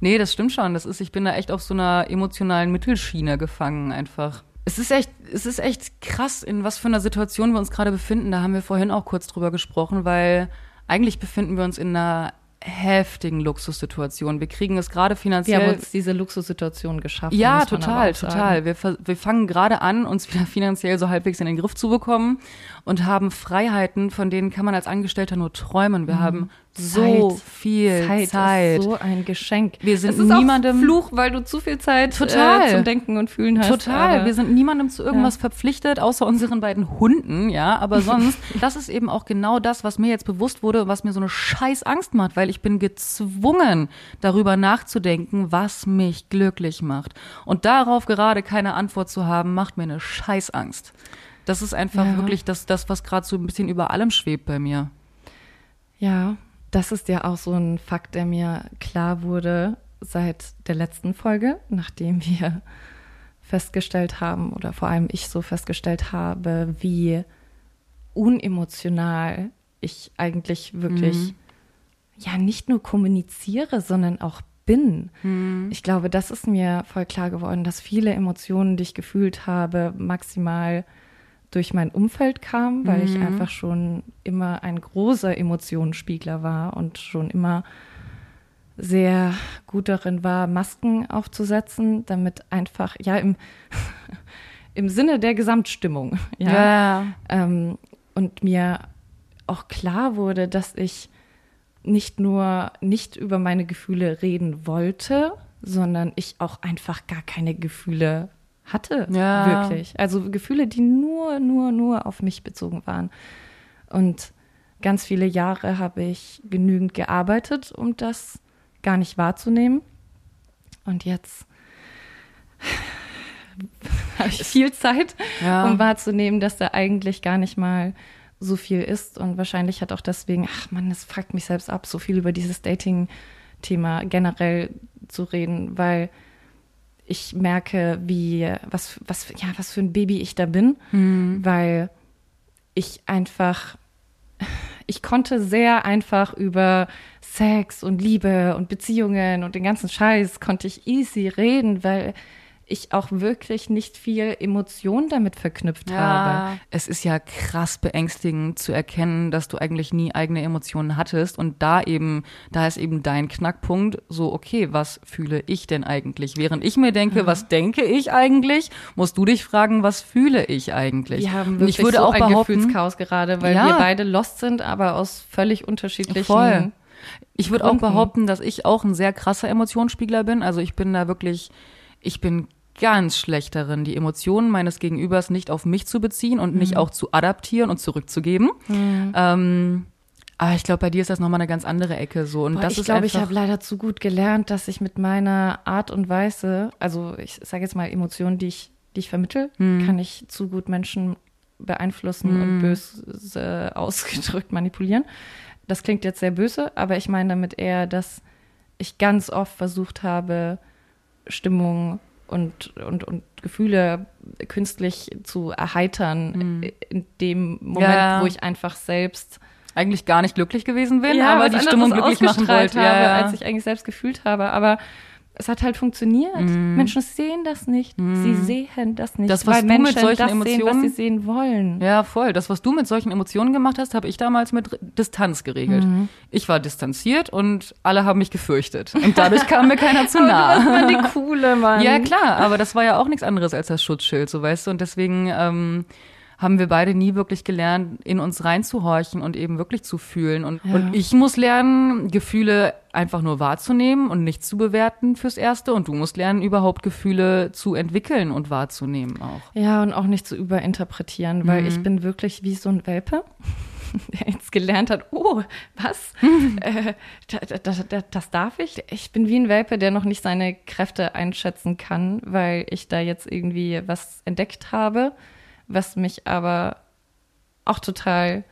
nee, das stimmt schon. Das ist, ich bin da echt auf so einer emotionalen Mittelschiene gefangen einfach. Es ist echt, es ist echt krass, in was für einer Situation wir uns gerade befinden. Da haben wir vorhin auch kurz drüber gesprochen, weil eigentlich befinden wir uns in einer heftigen Luxussituation. Wir kriegen es gerade Wir finanziell. haben uns diese Luxussituation geschaffen. Ja, total, total. Wir, wir fangen gerade an, uns wieder finanziell so halbwegs in den Griff zu bekommen und haben Freiheiten, von denen kann man als Angestellter nur träumen. Wir haben so Zeit. viel Zeit. Zeit, ist so ein Geschenk. Wir sind es ist niemandem- auch Fluch, weil du zu viel Zeit Total. Äh, zum Denken und Fühlen hast. Total. aber- Wir sind niemandem zu irgendwas verpflichtet, außer unseren beiden Hunden, ja. Aber sonst, das ist eben auch genau das, was mir jetzt bewusst wurde, was mir so eine scheiß Angst macht, weil ich bin gezwungen, darüber nachzudenken, was mich glücklich macht. Und darauf gerade keine Antwort zu haben, macht mir eine scheiß Angst. Das ist einfach Ja. wirklich das, das, was gerade so ein bisschen über allem schwebt bei mir. Ja, das ist ja auch so ein Fakt, der mir klar wurde seit der letzten Folge, nachdem wir festgestellt haben, oder vor allem ich so festgestellt habe, wie unemotional ich eigentlich wirklich ja nicht nur kommuniziere, sondern auch bin. Ich glaube, das ist mir voll klar geworden, dass viele Emotionen, die ich gefühlt habe, maximal durch mein Umfeld kamen, weil ich einfach schon immer ein großer Emotionenspiegler war und schon immer sehr gut darin war, Masken aufzusetzen, damit einfach, ja, im, im Sinne der Gesamtstimmung, ja, ähm, und mir auch klar wurde, dass ich nicht nur nicht über meine Gefühle reden wollte, sondern ich auch einfach gar keine Gefühle hatte, Ja. wirklich. Also Gefühle, die nur, nur, nur auf mich bezogen waren. Und ganz viele Jahre habe ich genügend gearbeitet, um das gar nicht wahrzunehmen. Und jetzt habe ich viel Zeit, Ja. um wahrzunehmen, dass da eigentlich gar nicht mal so viel ist. Und wahrscheinlich hat auch deswegen, ach man, das fragt mich selbst ab, so viel über dieses Dating-Thema generell zu reden, weil ich merke, wie, was, was, ja, was für ein Baby ich da bin, weil ich einfach, ich konnte sehr einfach über Sex und Liebe und Beziehungen und den ganzen Scheiß konnte ich easy reden, weil ich auch wirklich nicht viel Emotion damit verknüpft habe. Es ist ja krass beängstigend zu erkennen, dass du eigentlich nie eigene Emotionen hattest und da eben, da ist eben dein Knackpunkt so, okay, was fühle ich denn eigentlich? Während ich mir denke, was denke ich eigentlich, musst du dich fragen, was fühle ich eigentlich? Wir haben Und wirklich ich würde so auch ein behaupten, Gefühlschaos gerade, weil Ja. wir beide lost sind, aber aus völlig unterschiedlichen Voll. Ich würde auch behaupten, dass ich auch ein sehr krasser Emotionsspiegler bin. Also ich bin da wirklich, ich bin ganz schlecht darin, die Emotionen meines Gegenübers nicht auf mich zu beziehen und Mhm. nicht auch zu adaptieren und zurückzugeben. Ähm, aber ich glaube, bei dir ist das nochmal eine ganz andere Ecke so. Und Boah, das ich glaube, ich habe leider zu gut gelernt, dass ich mit meiner Art und Weise, also ich sage jetzt mal Emotionen, die ich, die ich vermittel, Hm. kann ich zu gut Menschen beeinflussen und böse ausgedrückt manipulieren. Das klingt jetzt sehr böse, aber ich meine damit eher, dass ich ganz oft versucht habe, Stimmung und, und, und Gefühle künstlich zu erheitern in dem Moment. Ja. wo ich einfach selbst eigentlich gar nicht glücklich gewesen bin, ja, aber die Stimmung glücklich machen wollte. habe, Ja, ja. als ich eigentlich selbst gefühlt habe. Aber es hat halt funktioniert. Mhm. Menschen sehen das nicht. Sie sehen das nicht. Das, was weil du mit Menschen solchen das sehen, was Emotionen- sie sehen wollen. Ja, voll. Das, was du mit solchen Emotionen gemacht hast, habe ich damals mit Distanz geregelt. Mhm. Ich war distanziert und alle haben mich gefürchtet. Und dadurch kam mir keiner zu nah. warst mal die coole, Mann. Ja, klar, aber das war ja auch nichts anderes als das Schutzschild, so weißt du. Und deswegen ähm, haben wir beide nie wirklich gelernt, in uns reinzuhorchen und eben wirklich zu fühlen. Und, Ja. und ich muss lernen, Gefühle einfach nur wahrzunehmen und nicht zu bewerten fürs Erste. Und du musst lernen, überhaupt Gefühle zu entwickeln und wahrzunehmen auch. Ja, und auch nicht zu überinterpretieren, weil Mhm. ich bin wirklich wie so ein Welpe, der jetzt gelernt hat, oh, was? äh, da, da, da, das darf ich? Ich bin wie ein Welpe, der noch nicht seine Kräfte einschätzen kann, weil ich da jetzt irgendwie was entdeckt habe, was mich aber auch total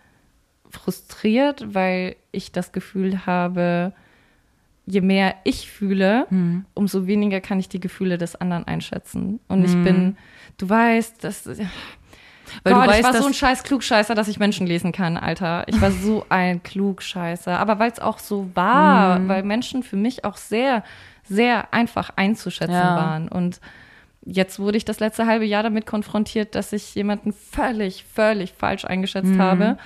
frustriert, weil ich das Gefühl habe, je mehr ich fühle, Mhm. umso weniger kann ich die Gefühle des anderen einschätzen. Und ich bin, du weißt, das, Weil Gott, du weißt, ich war so ein scheiß Klugscheißer, dass ich Menschen lesen kann, Alter. Ich war so ein Klugscheißer. Aber weil es auch so war, weil Menschen für mich auch sehr, sehr einfach einzuschätzen Ja. waren. Und jetzt wurde ich das letzte halbe Jahr damit konfrontiert, dass ich jemanden völlig, völlig falsch eingeschätzt habe.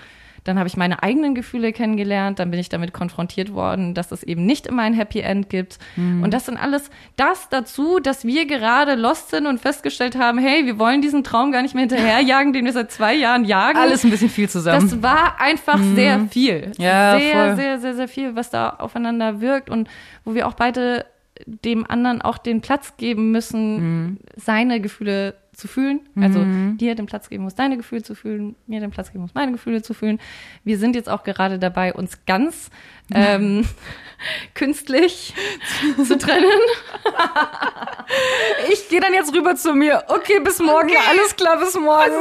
Dann habe ich meine eigenen Gefühle kennengelernt, dann bin ich damit konfrontiert worden, dass es eben nicht immer ein Happy End gibt. Und das sind alles das dazu, dass wir gerade lost sind und festgestellt haben, hey, wir wollen diesen Traum gar nicht mehr hinterherjagen, den wir seit zwei Jahren jagen. alles ein bisschen viel zusammen. Das war einfach sehr viel. Ja, sehr, voll. sehr, sehr, sehr viel, was da aufeinander wirkt und wo wir auch beide dem anderen auch den Platz geben müssen, Mhm. seine Gefühle zu fühlen. Also dir den Platz geben muss, deine Gefühle zu fühlen, mir den Platz geben muss, meine Gefühle zu fühlen. Wir sind jetzt auch gerade dabei, uns ganz ähm, künstlich zu trennen. ich gehe dann jetzt rüber zu mir. Okay, bis morgen. Alles klar, bis morgen.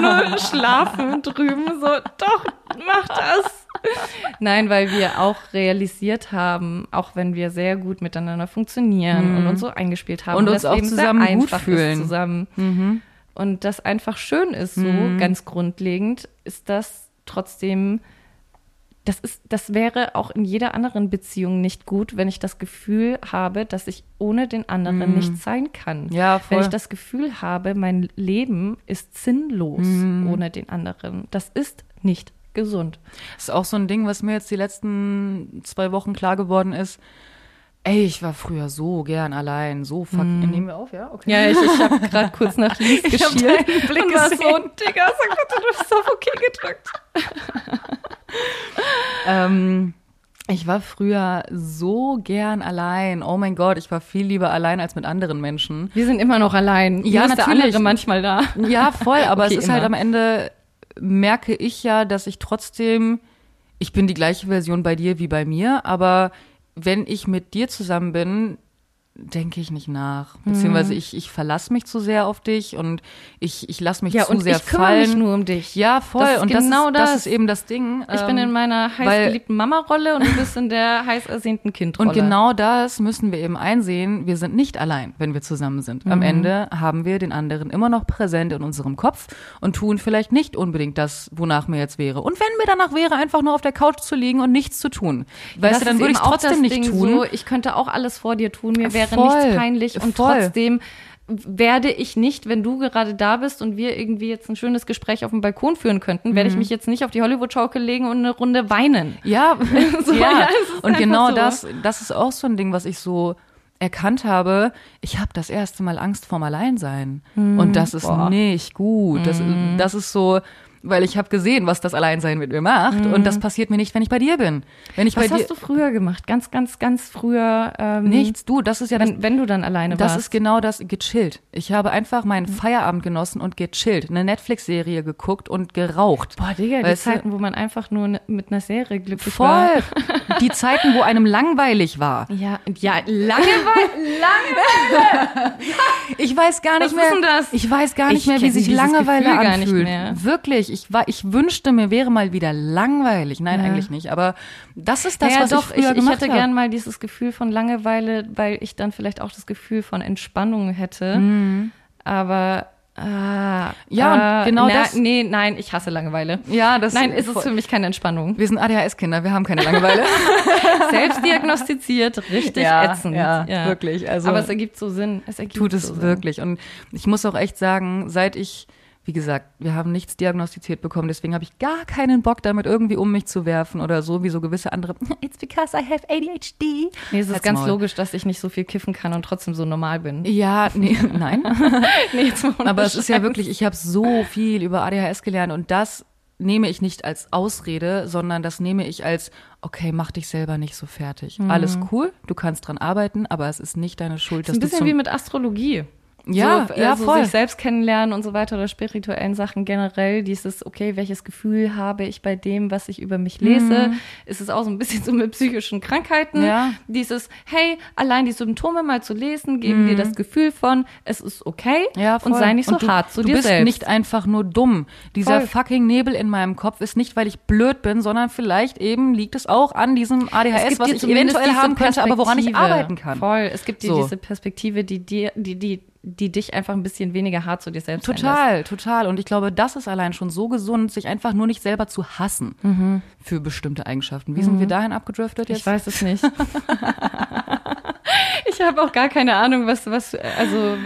einfach nur schlafen drüben. So, doch, mach das. Nein, weil wir auch realisiert haben, auch wenn wir sehr gut miteinander funktionieren und uns so eingespielt haben Und uns auch Leben zusammen gut einfach fühlen. Zusammen. Und das einfach schön ist, so ganz grundlegend, ist das trotzdem. Das, ist, das wäre auch in jeder anderen Beziehung nicht gut, wenn ich das Gefühl habe, dass ich ohne den anderen nicht sein kann. Ja, voll. Wenn ich das Gefühl habe, mein Leben ist sinnlos ohne den anderen. Das ist nicht gesund. Das ist auch so ein Ding, was mir jetzt die letzten zwei Wochen klar geworden ist. Ey, ich war früher so gern allein, so fuck. Nehmen wir auf, ja? Okay. Ja, ich, ich habe gerade kurz nach Ich hab geschielt deinen Blick und war so, Digga, sag bitte, du bist auf okay gedrückt. Ähm, ich war früher so gern allein. Oh mein Gott, ich war viel lieber allein als mit anderen Menschen. Wir sind immer noch allein. Ja, natürlich. andere manchmal da. Ja, voll, aber Okay, es ist halt immer. am Ende, merke ich ja, dass ich trotzdem ich bin die gleiche Version bei dir wie bei mir, aber wenn ich mit dir zusammen bin, denke ich nicht nach. Beziehungsweise ich, ich verlasse mich zu sehr auf dich und ich, ich lasse mich Ja, zu und sehr ich fallen. mich nur um dich. ja, voll. Das und genau das, ist, das das. ist eben das Ding. Ich bin ähm, in meiner heiß geliebten Mama-Rolle und du bist in der heiß ersehnten Kindrolle. Und genau das müssen wir eben einsehen. Wir sind nicht allein, wenn wir zusammen sind. Am Ende haben wir den anderen immer noch präsent in unserem Kopf und tun vielleicht nicht unbedingt das, wonach mir jetzt wäre. Und wenn mir danach wäre, einfach nur auf der Couch zu liegen und nichts zu tun. Weißt Das du, dann würde ich trotzdem nicht Ding tun. So, ich könnte auch alles vor dir tun, mir wäre Voll, nichts peinlich und voll. trotzdem werde ich nicht, wenn du gerade da bist und wir irgendwie jetzt ein schönes Gespräch auf dem Balkon führen könnten, werde ich Mhm. mich jetzt nicht auf die Hollywood-Schaukel legen und eine Runde weinen. Ja, So, ja. ja, und genau so. das, das ist auch so ein Ding, was ich so erkannt habe. Ich habe das erste Mal Angst vorm Alleinsein. Hm. Und das ist Boah. nicht gut. Das, das ist so, weil ich habe gesehen, was das Alleinsein mit mir macht. Und das passiert mir nicht, wenn ich bei dir bin. Wenn ich. Was bei dir hast du früher gemacht? Ganz, ganz, ganz früher. Ähm, nichts, du, das ist ja das, Wenn, wenn du dann alleine das warst. ist genau das, gechillt. Ich habe einfach meinen Feierabend genossen und gechillt. Eine Netflix-Serie geguckt und geraucht. Boah, Digga, die Weißt du? Zeiten, wo man einfach nur ne- mit einer Serie glücklich war. Voll. Die Zeiten, wo einem langweilig war. Ja, ja, Langeweile, Langeweile. Ich weiß gar nicht Was mehr. ist denn das? Ich weiß gar nicht Ich mehr, wie sich Langeweile Gefühl anfühlt. mehr. Wirklich. Ich war, ich wünschte, mir wäre mal wieder langweilig. Nein, Ja. eigentlich nicht. Aber das ist das, ja, was doch, ich früher ich, gemacht hätte habe. gern mal dieses Gefühl von Langeweile, weil ich dann vielleicht auch das Gefühl von Entspannung hätte. Aber ah, Mhm. Ja, äh, genau na, das- Nee, nein, ich hasse Langeweile. Ja, das Nein, ist es für mich keine Entspannung. Wir sind ADHS-Kinder, wir haben keine Langeweile. Selbst diagnostiziert, richtig Ja, ätzend. ja, wirklich, also- Aber es ergibt so Sinn. Es ergibt Tut es so wirklich. Und ich muss auch echt sagen, seit ich, wie gesagt, wir haben nichts diagnostiziert bekommen, deswegen habe ich gar keinen Bock, damit irgendwie um mich zu werfen oder so, wie so gewisse andere. It's because I have ADHD. Nee, es ist Halt's ganz Maul. logisch, dass ich nicht so viel kiffen kann und trotzdem so normal bin. Ja, nee, nein. Nee, Aber es ist ja wirklich, ich habe so viel über ADHS gelernt und das nehme ich nicht als Ausrede, sondern das nehme ich als, okay, mach dich selber nicht so fertig. Alles cool, du kannst dran arbeiten, aber es ist nicht deine Schuld, Das ist ein bisschen wie mit Astrologie. Ja, so, ja, also voll. sich selbst kennenlernen und so weiter oder spirituellen Sachen generell. Dieses, okay, welches Gefühl habe ich bei dem, was ich über mich lese? Ist es auch so ein bisschen so mit psychischen Krankheiten? Mhm. Ja. Dieses, hey, allein die Symptome mal zu lesen, geben dir das Gefühl von, es ist okay Mhm. ja, und voll. sei nicht so du, hart zu du dir bist selbst. nicht einfach nur dumm. Dieser Voll. fucking Nebel in meinem Kopf ist nicht, weil ich blöd bin, sondern vielleicht eben liegt es auch an diesem Es ADHS, was ich eventuell haben könnte, aber woran ich arbeiten kann. Voll, es gibt dir So. diese Perspektive, die dir, die, die, die dich einfach ein bisschen weniger hart zu dir selbst sein lässt. Total, total. Und ich glaube, das ist allein schon so gesund, sich einfach nur nicht selber zu hassen für bestimmte Eigenschaften. Wie sind wir dahin abgedriftet jetzt? Ich weiß es nicht. ich habe auch gar keine Ahnung, was, was, also,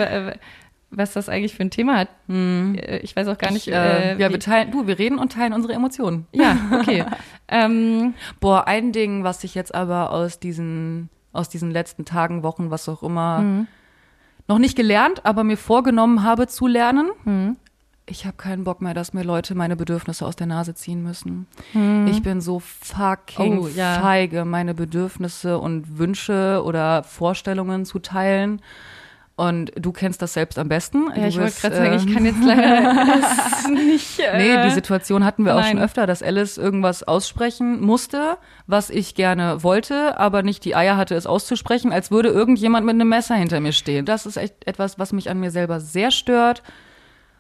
was das eigentlich für ein Thema hat. Äh, Ich weiß auch gar nicht. Ich, äh, äh, ja, wir teilen, du, wir reden und teilen unsere Emotionen. ja, okay. ähm, Boah, ein Ding, was ich jetzt aber aus diesen, aus diesen letzten Tagen, Wochen, was auch immer, Mhm. Noch nicht gelernt, aber mir vorgenommen habe zu lernen. Mhm. Ich habe keinen Bock mehr, dass mir Leute meine Bedürfnisse aus der Nase ziehen müssen. Mhm. Ich bin so fucking Oh, ja. feige, meine Bedürfnisse und Wünsche oder Vorstellungen zu teilen. Und du kennst das selbst am besten. ja, ich wollte gerade sagen, ich kann jetzt leider nicht. Äh, Nee, die Situation hatten wir auch schon nein. öfter, dass Alice irgendwas aussprechen musste, was ich gerne wollte, aber nicht die Eier hatte, es auszusprechen, als würde irgendjemand mit einem Messer hinter mir stehen. Das ist echt etwas, was mich an mir selber sehr stört,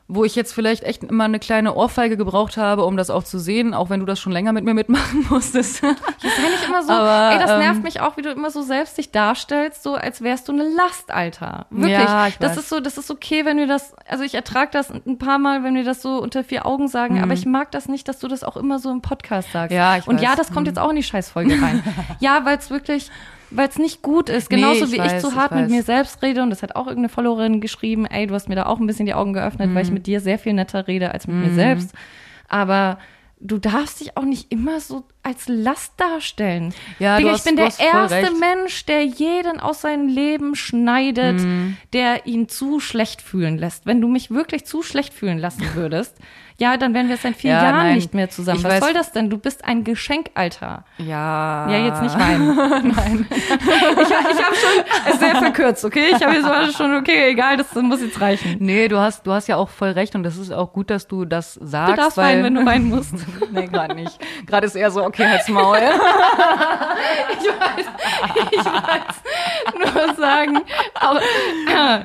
wo ich jetzt vielleicht echt immer eine kleine Ohrfeige gebraucht habe, um das auch zu sehen, auch wenn du das schon länger mit mir mitmachen musstest. Das sei nicht immer so, Aber, ey, das nervt ähm, mich auch, wie du immer so selbst dich darstellst, so als wärst du eine Last, Alter. Wirklich. Ja, ich das weiß. ist so, das ist okay, wenn wir das, also ich ertrage das ein paar Mal, wenn wir das so unter vier Augen sagen, aber ich mag das nicht, dass du das auch immer so im Podcast sagst. Mhm. Ja, ich Und ja, weiß. das kommt jetzt auch in die Scheißfolge rein. ja, weil es wirklich, weil es nicht gut ist. Genauso ich wie weiß, ich zu ich hart mit weiß. mir selbst rede und das hat auch irgendeine Followerin geschrieben, ey, du hast mir da auch ein bisschen die Augen geöffnet, weil ich Mhm. mit dir sehr viel netter rede als mit mir selbst. Aber du darfst dich auch nicht immer so als Last darstellen. Ja, Digga, du ich hast- bin der hast erste recht. Mensch, der jeden aus seinem Leben schneidet, Mhm. der ihn zu schlecht fühlen lässt. Wenn du mich wirklich zu schlecht fühlen lassen würdest, ja, dann wären wir seit vier Ja, Jahren nein. nicht mehr zusammen. Ich Was weiß- soll das denn? Du bist ein Geschenk, Alter. Ja. Ja, jetzt nicht weinen. Nein. Ich, ich habe schon sehr verkürzt, okay? Ich habe jetzt schon, okay, egal, das muss jetzt reichen. Nee, du hast, du hast ja auch voll recht und das ist auch gut, dass du das sagst. Du darfst weil, weinen, wenn du weinen musst. nee, gerade nicht. Gerade ist eher so, okay, halt's Maul. ich weiß, ich weiß nur sagen. Aber,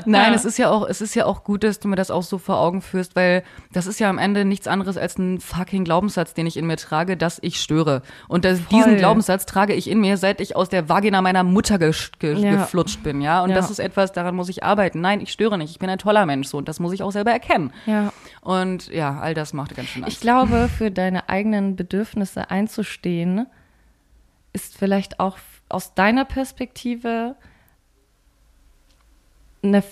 Nein, ja. es ist ja auch, es ist ja auch gut, dass du mir das auch so vor Augen führst, weil das ist ja am Ende nichts anderes als ein fucking Glaubenssatz, den ich in mir trage, dass ich störe. Und das, diesen Glaubenssatz trage ich in mir, seit ich aus der Vagina meiner Mutter ge ge Ja. geflutscht bin, ja. Und Ja. das ist etwas, daran muss ich arbeiten. Nein, ich störe nicht. Ich bin ein toller Mensch, so. Und das muss ich auch selber erkennen. ja. Und ja, all das macht ganz schön Angst. Ich glaube, für deine eigenen Bedürfnisse einzustehen, ist vielleicht auch aus deiner Perspektive eine,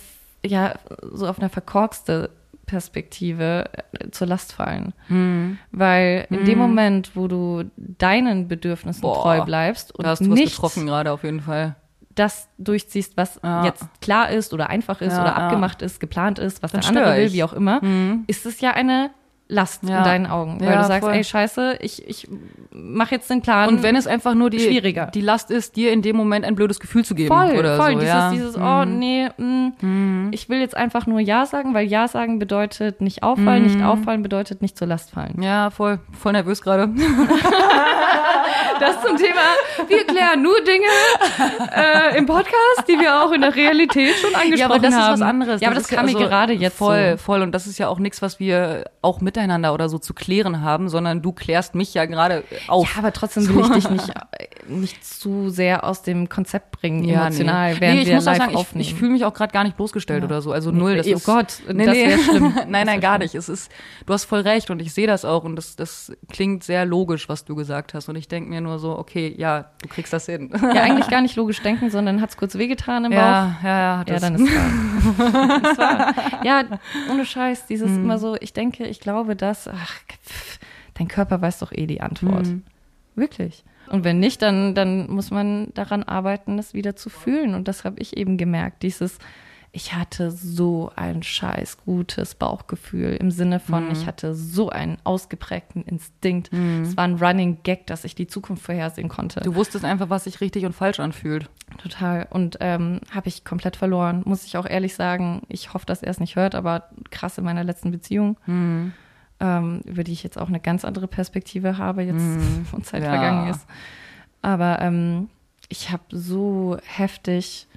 ja, so auf eine verkorkste Perspektive äh, zur Last fallen. Hm. Weil in dem Moment, wo du deinen Bedürfnissen Boah, treu bleibst und da hast du was nicht getroffen gerade auf jeden Fall. das durchziehst, was Ja. jetzt klar ist oder einfach ist Ja, oder ja. abgemacht ist, geplant ist, was Dann der andere will, ich. wie auch immer, ist es ja eine Last Ja. in deinen Augen. Weil Ja, du sagst, voll. ey, scheiße, ich, ich mach jetzt den Plan. Und wenn es einfach nur die, schwieriger. die Last ist, dir in dem Moment ein blödes Gefühl zu geben. voll, oder voll, so, dieses, ja. dieses, oh nee, mh, ich will jetzt einfach nur Ja sagen, weil Ja sagen bedeutet nicht auffallen, nicht auffallen bedeutet nicht zur Last fallen. Ja, voll, voll nervös gerade. Das zum Thema, wir klären nur Dinge äh, im Podcast, die wir auch in der Realität schon angesprochen haben. Ja, aber das ist was anderes. Ja, aber das, ist kam mir also gerade jetzt voll, so. voll. Und das ist ja auch nichts, was wir auch miteinander oder so zu klären haben, sondern du klärst mich ja gerade auf. Ja, aber trotzdem will ich dich nicht, äh, nicht zu sehr aus dem Konzept bringen, Ja, emotional, nee. während nee, ich wir muss auch live sagen, ich, aufnehmen. ich fühle mich auch gerade gar nicht bloßgestellt oder so. Also null. Das Oh ist, Gott, nee, das nee. wär schlimm. nein, nein, gar nicht. Es ist, du hast voll recht und ich sehe das auch und das, das klingt sehr logisch, was du gesagt hast. Und ich denke mir nur so, okay, ja, du kriegst das hin. ja, eigentlich gar nicht logisch denken, sondern hat's kurz wehgetan im Bauch. Ja, ja, ja. hat Ja, dann ist wahr. ist wahr. Ja, ohne Scheiß, dieses Mhm. immer so, ich denke, ich glaube das, ach, pff, dein Körper weiß doch eh die Antwort. Mhm. Wirklich. Und wenn nicht, dann, dann muss man daran arbeiten, das wieder zu fühlen. Und das habe ich eben gemerkt. Dieses, ich hatte so ein scheiß gutes Bauchgefühl im Sinne von, Mhm. ich hatte so einen ausgeprägten Instinkt. Es war ein Running Gag, dass ich die Zukunft vorhersehen konnte. Du wusstest einfach, was sich richtig und falsch anfühlt. Total. Und ähm, habe ich komplett verloren, muss ich auch ehrlich sagen. Ich hoffe, dass er es nicht hört, aber krass in meiner letzten Beziehung, Mhm. ähm, über die ich jetzt auch eine ganz andere Perspektive habe, jetzt wo Zeit Ja. vergangen ist. Aber ähm, ich habe so heftig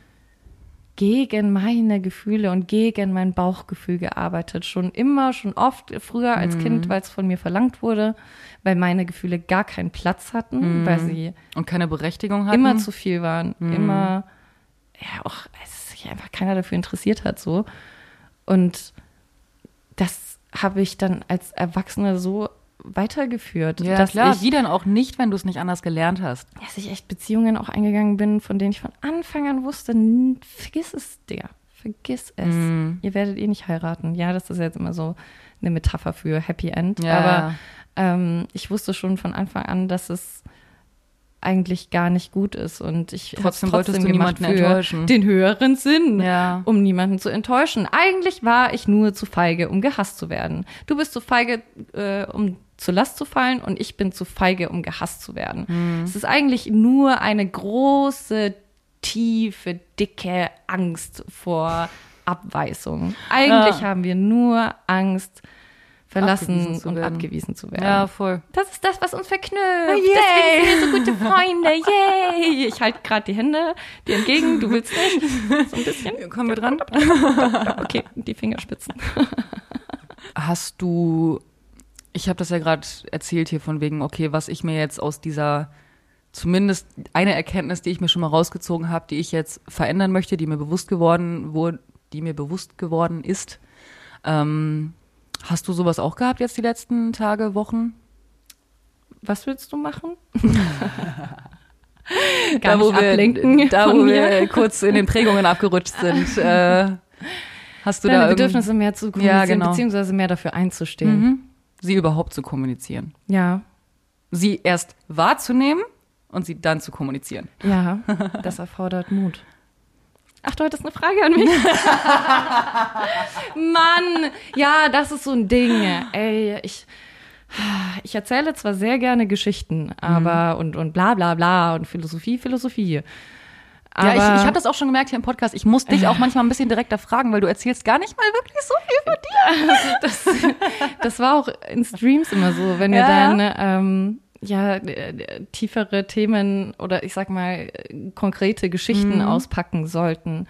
gegen meine Gefühle und gegen mein Bauchgefühl gearbeitet. Schon immer, schon oft, früher als Mhm. Kind, weil es von mir verlangt wurde, weil meine Gefühle gar keinen Platz hatten, weil sie Und keine Berechtigung hatten. immer zu viel waren, immer, ja, auch, es sich einfach keiner dafür interessiert hat, so. Und das habe ich dann als Erwachsene so weitergeführt, Ja, dass klar. ich, Wie denn auch nicht, wenn du es nicht anders gelernt hast? dass ich echt Beziehungen auch eingegangen bin, von denen ich von Anfang an wusste, vergiss es, Digga, vergiss es. Mhm. Ihr werdet eh nicht heiraten. Ja, das ist jetzt immer so eine Metapher für Happy End, Ja. aber ähm, ich wusste schon von Anfang an, dass es eigentlich gar nicht gut ist und ich Trotzdem wolltest trotzdem du niemanden für enttäuschen. den höheren Sinn, Ja. um niemanden zu enttäuschen. Eigentlich war ich nur zu feige, um gehasst zu werden. Du bist zu feige, äh, um zur Last zu fallen und ich bin zu feige, um gehasst zu werden. Mhm. Es ist eigentlich nur eine große, tiefe, dicke Angst vor Abweisung. Eigentlich haben wir nur Angst, verlassen Abgewiesen und werden. abgewiesen zu werden. Ja, voll. Das ist das, was uns verknüpft. Yay. Deswegen sind wir so gute Freunde. Yay! Ich halte gerade die Hände dir entgegen. Du willst nicht. So ein bisschen. Kommen wir dran? Okay, die Fingerspitzen. Hast du, ich habe das ja gerade erzählt hier von wegen, okay, was ich mir jetzt aus dieser, zumindest eine Erkenntnis, die ich mir schon mal rausgezogen habe, die ich jetzt verändern möchte, die mir bewusst geworden wurde, die mir bewusst geworden ist. Ähm, hast du sowas auch gehabt jetzt die letzten Tage, Wochen? Was willst du machen? da, Gar wo nicht wir, ablenken da, von wo mir. wir kurz in den Prägungen abgerutscht sind. Äh, hast du Deine da Bedürfnisse mehr zu kommunizieren, genau. beziehungsweise mehr dafür einzustehen. Mhm. sie überhaupt zu kommunizieren? Ja, Sie erst wahrzunehmen und sie dann zu kommunizieren. ja, das erfordert Mut. Ach, du hattest eine Frage an mich? Mann, ja, das ist so ein Ding. Ey, ich, ich erzähle zwar sehr gerne Geschichten, aber und, und bla bla bla und Philosophie, Philosophie. Aber, ja, ich, ich habe das auch schon gemerkt hier im Podcast. Ich muss dich auch manchmal ein bisschen direkter fragen, weil du erzählst gar nicht mal wirklich so viel von dir. das, das war auch in Streams immer so, wenn wir Ja, dann ähm, ja, äh, tiefere Themen oder ich sag mal konkrete Geschichten Mhm. auspacken sollten,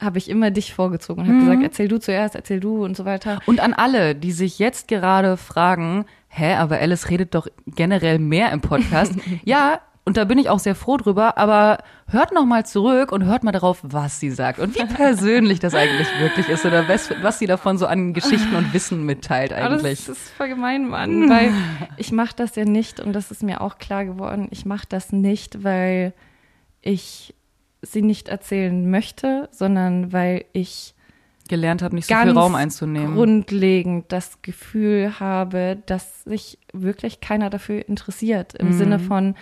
habe ich immer dich vorgezogen und habe Mhm. gesagt, erzähl du zuerst, erzähl du und so weiter. Und an alle, die sich jetzt gerade fragen, hä, aber Alice redet doch generell mehr im Podcast. ja, und da bin ich auch sehr froh drüber, aber hört noch mal zurück und hört mal darauf, was sie sagt und wie persönlich das eigentlich wirklich ist oder was, was sie davon so an Geschichten und Wissen mitteilt Aber das eigentlich. ist voll gemein, Mann, weil ich mache das ja nicht und das ist mir auch klar geworden. Ich mache das nicht, weil ich sie nicht erzählen möchte, sondern weil ich Gelernt habe, nicht so viel Raum einzunehmen. grundlegend das Gefühl habe, dass sich wirklich keiner dafür interessiert. Im Mhm. Sinne von,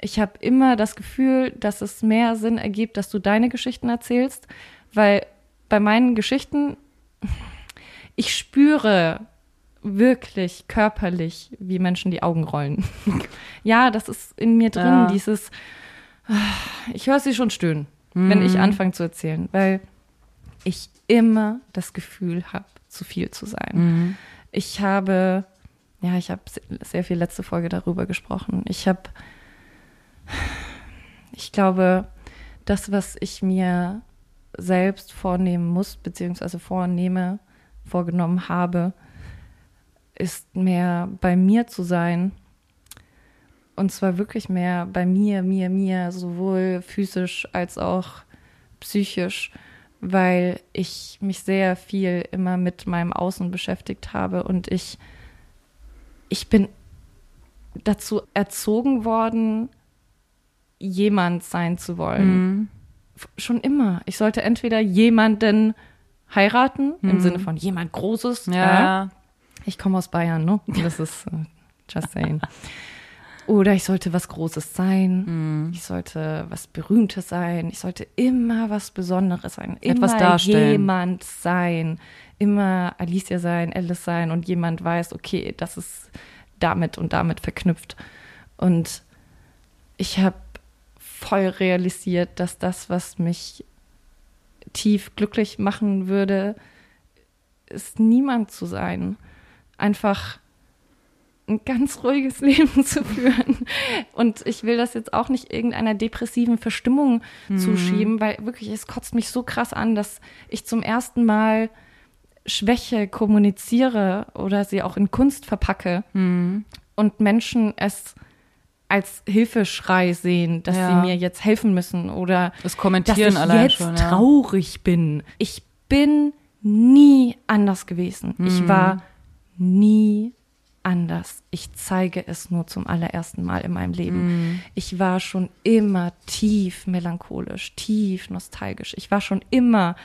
ich habe immer das Gefühl, dass es mehr Sinn ergibt, dass du deine Geschichten erzählst, weil bei meinen Geschichten, ich spüre wirklich körperlich, wie Menschen die Augen rollen. ja, das ist in mir drin, Ja. dieses, ich höre sie schon stöhnen, wenn ich anfange zu erzählen, weil ich immer das Gefühl habe, zu viel zu sein. Mhm. Ich habe, ja, ich habe se- sehr viel letzte Folge darüber gesprochen. Ich habe, ich glaube, das, was ich mir selbst vornehmen muss, beziehungsweise vornehme, vorgenommen habe, ist mehr bei mir zu sein. Und zwar wirklich mehr bei mir, mir, mir, sowohl physisch als auch psychisch, weil ich mich sehr viel immer mit meinem Außen beschäftigt habe und ich, ich bin dazu erzogen worden, jemand sein zu wollen. Mhm. Schon immer. Ich sollte entweder jemanden heiraten, im Mhm. Sinne von jemand Großes. Ja, Ich komme aus Bayern, ne? Das ist äh, just saying. Oder ich sollte was Großes sein. Mhm. Ich sollte was Berühmtes sein. Ich sollte immer was Besonderes sein. Immer Etwas darstellen. jemand sein. Immer Alicia sein, Alice sein und jemand weiß, okay, das ist damit und damit verknüpft. Und ich habe voll realisiert, dass das, was mich tief glücklich machen würde, ist niemand zu sein. Einfach ein ganz ruhiges Leben zu führen. Und ich will das jetzt auch nicht irgendeiner depressiven Verstimmung zuschieben, weil wirklich, es kotzt mich so krass an, dass ich zum ersten Mal Schwäche kommuniziere oder sie auch in Kunst verpacke Mhm. und Menschen es als Hilfeschrei sehen, dass Ja. sie mir jetzt helfen müssen oder Das dass Kommentieren ich allein jetzt schon. Ja. traurig bin. Ich bin nie anders gewesen. Ich Mhm. war nie anders. Ich zeige es nur zum allerersten Mal in meinem Leben. Mhm. Ich war schon immer tief melancholisch, tief nostalgisch. Ich war schon immer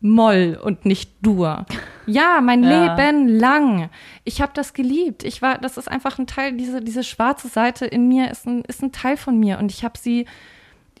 Moll und nicht Dur. Ja, mein Ja. Leben lang. Ich habe das geliebt. Ich war, das ist einfach ein Teil, diese, diese schwarze Seite in mir ist ein, ist ein Teil von mir und ich habe sie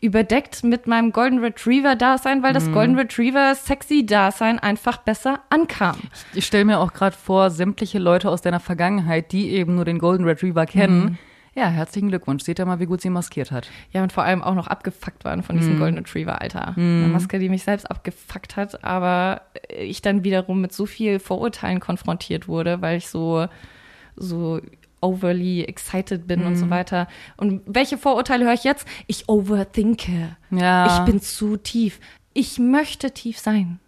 überdeckt mit meinem Golden Retriever Dasein, weil das Mhm. Golden Retriever sexy Dasein einfach besser ankam. Ich stelle mir auch gerade vor, sämtliche Leute aus deiner Vergangenheit, die eben nur den Golden Retriever kennen. Mhm. Ja, herzlichen Glückwunsch. Seht ihr mal, wie gut sie maskiert hat. Ja, und vor allem auch noch abgefuckt waren von diesem Golden Retriever, Alter. Eine Maske, die mich selbst abgefuckt hat, aber ich dann wiederum mit so viel Vorurteilen konfrontiert wurde, weil ich so, so overly excited bin und so weiter. Und welche Vorurteile höre ich jetzt? Ich overthinke. Ja. Ich bin zu tief. Ich möchte tief sein.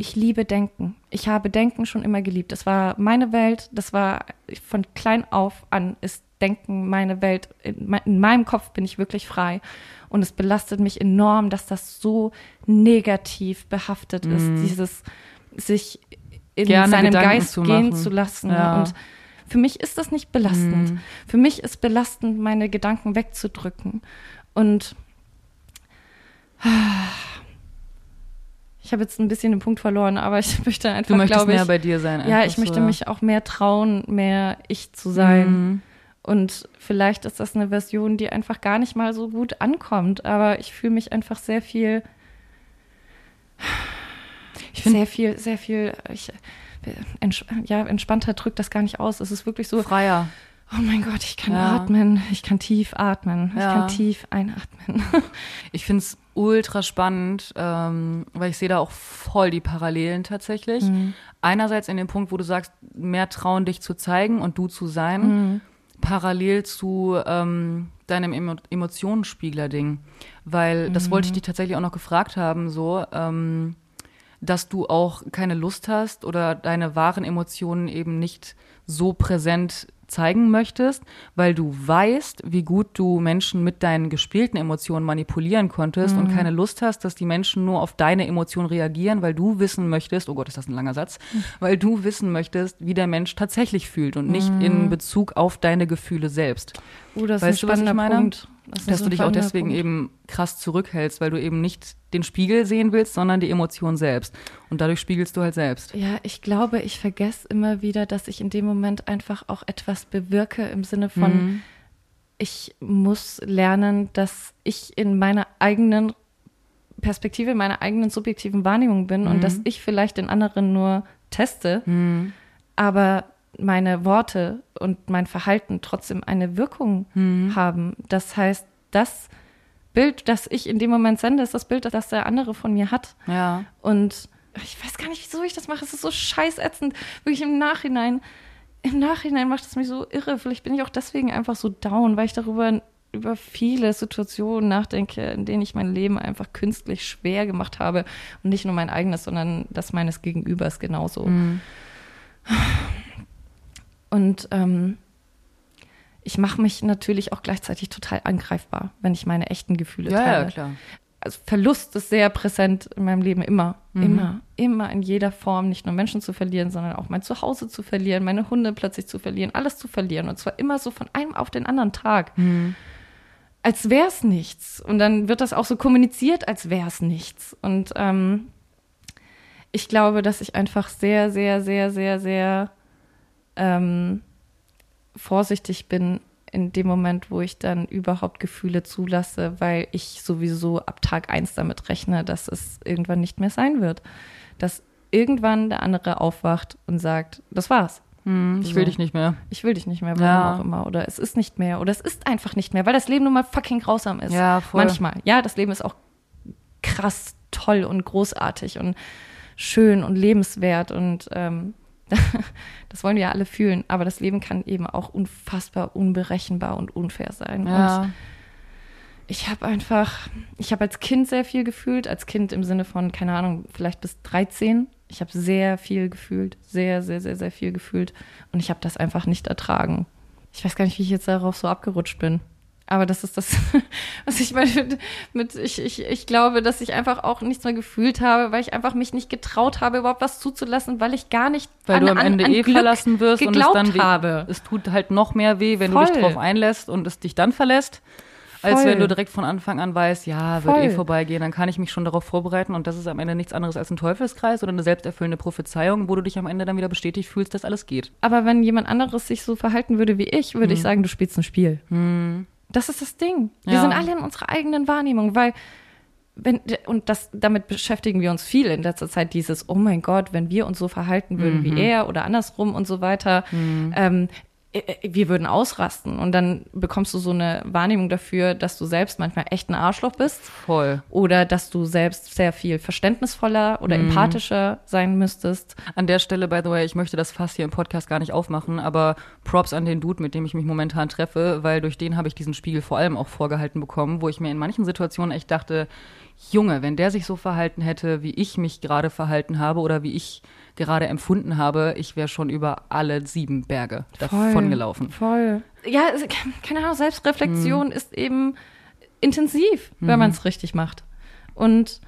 Ich liebe Denken. Ich habe Denken schon immer geliebt. Das war meine Welt. Das war von klein auf an ist Denken meine Welt. In, me- in meinem Kopf bin ich wirklich frei. Und es belastet mich enorm, dass das so negativ behaftet ist. Dieses sich in Gerne seinem Gedanken Geist zu gehen zu lassen. Ja. Und für mich ist das nicht belastend. Für mich ist belastend, meine Gedanken wegzudrücken. Und ich habe jetzt ein bisschen den Punkt verloren, aber ich möchte einfach, Du möchtest ich, mehr bei dir sein. ja, ich möchte so, mich auch mehr trauen, mehr ich zu sein. Mhm. Und vielleicht ist das eine Version, die einfach gar nicht mal so gut ankommt, aber ich fühle mich einfach sehr viel, Ich find- sehr viel, sehr viel, ich, ents ja, entspannter drückt das gar nicht aus. Es ist wirklich so, Freier. oh mein Gott, ich kann Ja. atmen, ich kann tief atmen, ich Ja. kann tief einatmen. Ich finde es ultra spannend, ähm, weil ich sehe da auch voll die Parallelen tatsächlich. Mhm. Einerseits in dem Punkt, wo du sagst, mehr trauen, dich zu zeigen und du zu sein. Mhm. Parallel zu ähm, deinem Emo Emotionsspiegler-Ding. Weil das wollte ich dich tatsächlich auch noch gefragt haben, so, ähm, dass du auch keine Lust hast oder deine wahren Emotionen eben nicht so präsent zeigen möchtest, weil du weißt, wie gut du Menschen mit deinen gespielten Emotionen manipulieren konntest und keine Lust hast, dass die Menschen nur auf deine Emotionen reagieren, weil du wissen möchtest, oh Gott, ist das ein langer Satz, weil du wissen möchtest, wie der Mensch tatsächlich fühlt und nicht in Bezug auf deine Gefühle selbst. Uh, das Weißt ist du, ein was ich spannender meine? Punkt. Das Dass du dich auch deswegen Punkt. eben krass zurückhältst, weil du eben nicht den Spiegel sehen willst, sondern die Emotion selbst. Und dadurch spiegelst du halt selbst. Ja, ich glaube, ich vergesse immer wieder, dass ich in dem Moment einfach auch etwas bewirke im Sinne von, Mhm. ich muss lernen, dass ich in meiner eigenen Perspektive, in meiner eigenen subjektiven Wahrnehmung bin und dass ich vielleicht den anderen nur teste, aber meine Worte und mein Verhalten trotzdem eine Wirkung haben. Das heißt, das Bild, das ich in dem Moment sende, ist das Bild, das der andere von mir hat. Ja. Und ich weiß gar nicht, wieso ich das mache. Es ist so scheißätzend. Wirklich im Nachhinein. Im Nachhinein macht es mich so irre. Vielleicht bin ich auch deswegen einfach so down, weil ich darüber über viele Situationen nachdenke, in denen ich mein Leben einfach künstlich schwer gemacht habe. Und nicht nur mein eigenes, sondern das meines Gegenübers genauso. Und ähm, ich mache mich natürlich auch gleichzeitig total angreifbar, wenn ich meine echten Gefühle Ja, teile ja, klar. also Verlust ist sehr präsent in meinem Leben immer, Mhm. immer, immer in jeder Form, nicht nur Menschen zu verlieren, sondern auch mein Zuhause zu verlieren, meine Hunde plötzlich zu verlieren, alles zu verlieren und zwar immer so von einem auf den anderen Tag. Mhm. Als wäre es nichts. Und dann wird das auch so kommuniziert, als wäre es nichts. Und ähm, ich glaube, dass ich einfach sehr, sehr, sehr, sehr, sehr ähm, vorsichtig bin in dem Moment, wo ich dann überhaupt Gefühle zulasse, weil ich sowieso ab Tag eins damit rechne, dass es irgendwann nicht mehr sein wird. Dass irgendwann der andere aufwacht und sagt, das war's. Hm, ich will So. dich nicht mehr. Ich will dich nicht mehr, warum Ja. auch immer. Oder es ist nicht mehr. Oder es ist einfach nicht mehr, weil das Leben nun mal fucking grausam ist. Ja, voll. Manchmal. Ja, das Leben ist auch krass toll und großartig und schön und lebenswert und ähm, das wollen wir ja alle fühlen. Aber das Leben kann eben auch unfassbar unberechenbar und unfair sein. Und Ja. ich habe einfach, ich habe als Kind sehr viel gefühlt, als Kind im Sinne von, keine Ahnung, vielleicht bis 13. Ich habe sehr viel gefühlt, sehr, sehr, sehr, sehr viel gefühlt. Und ich habe das einfach nicht ertragen. Ich weiß gar nicht, wie ich jetzt darauf so abgerutscht bin. Aber das ist das, was ich meine mit, mit ich, ich, ich glaube, dass ich einfach auch nichts mehr gefühlt habe, weil ich einfach mich nicht getraut habe, überhaupt was zuzulassen, weil ich gar nicht Weil du am Ende eh Glück verlassen wirst und es dann weh, habe. es tut halt noch mehr weh, wenn du Voll. dich drauf einlässt und es dich dann verlässt, als Voll. wenn du direkt von Anfang an weißt, ja, wird Voll. eh vorbeigehen, dann kann ich mich schon darauf vorbereiten und das ist am Ende nichts anderes als ein Teufelskreis oder eine selbsterfüllende Prophezeiung, wo du dich am Ende dann wieder bestätigt fühlst, dass alles geht. Aber wenn jemand anderes sich so verhalten würde wie ich, würde ich Hm. sagen, du spielst ein Spiel. Das ist das Ding. Wir Ja. sind alle in unserer eigenen Wahrnehmung, weil wenn, und das, damit beschäftigen wir uns viel in letzter Zeit, dieses, oh mein Gott, wenn wir uns so verhalten würden Mhm. wie er oder andersrum und so weiter, ähm, äh, äh, wir würden ausrasten. Und dann bekommst du so eine Wahrnehmung dafür, dass du selbst manchmal echt ein Arschloch bist Voll. oder dass du selbst sehr viel verständnisvoller oder Mhm. empathischer sein müsstest. An der Stelle, by the way, ich möchte das Fass hier im Podcast gar nicht aufmachen, aber Props an den Dude, mit dem ich mich momentan treffe, weil durch den habe ich diesen Spiegel vor allem auch vorgehalten bekommen, wo ich mir in manchen Situationen echt dachte, Junge, wenn der sich so verhalten hätte, wie ich mich gerade verhalten habe oder wie ich gerade empfunden habe, ich wäre schon über alle sieben Berge davon gelaufen. Voll. Ja, keine Ahnung, Mhm. Selbstreflexion ist eben intensiv, wenn man es richtig macht. Und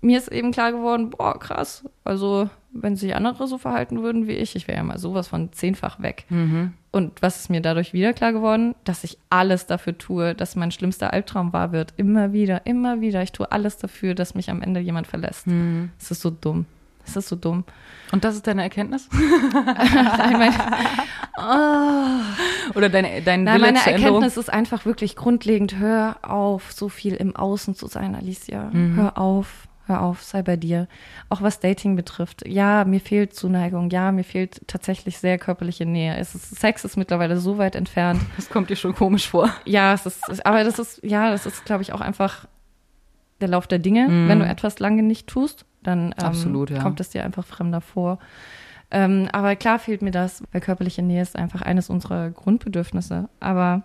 mir ist eben klar geworden, boah, krass. Also, wenn sich andere so verhalten würden wie ich, ich wäre ja mal sowas von zehnfach weg. Mhm. Und was ist mir dadurch wieder klar geworden? Dass ich alles dafür tue, dass mein schlimmster Albtraum wahr wird. Immer wieder, immer wieder. Ich tue alles dafür, dass mich am Ende jemand verlässt. Mhm. Es ist so dumm. Es ist so dumm. Und das ist deine Erkenntnis? Nein, mein, Oder deine, dein Nein, Wille meine? Erkenntnis ist einfach wirklich grundlegend. Hör auf, so viel im Außen zu sein, Alicia. Hör auf, hör auf, sei bei dir. Auch was Dating betrifft. Ja, mir fehlt Zuneigung. Ja, mir fehlt tatsächlich sehr körperliche Nähe. Es ist, Sex ist mittlerweile so weit entfernt. Das kommt dir schon komisch vor. Ja, es ist, aber das ist, ja, das ist, glaube ich, auch einfach der Lauf der Dinge. Wenn du etwas lange nicht tust, dann ähm, Absolut, ja. kommt es dir einfach fremder vor. Ähm, aber klar fehlt mir das, weil körperliche Nähe ist einfach eines unserer Grundbedürfnisse. Aber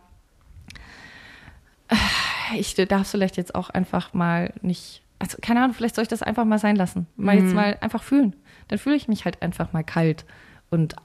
äh, ich darf es vielleicht jetzt auch einfach mal nicht, also keine Ahnung, vielleicht soll ich das einfach mal sein lassen. Mal Mhm. jetzt mal einfach fühlen. Dann fühle ich mich halt einfach mal kalt und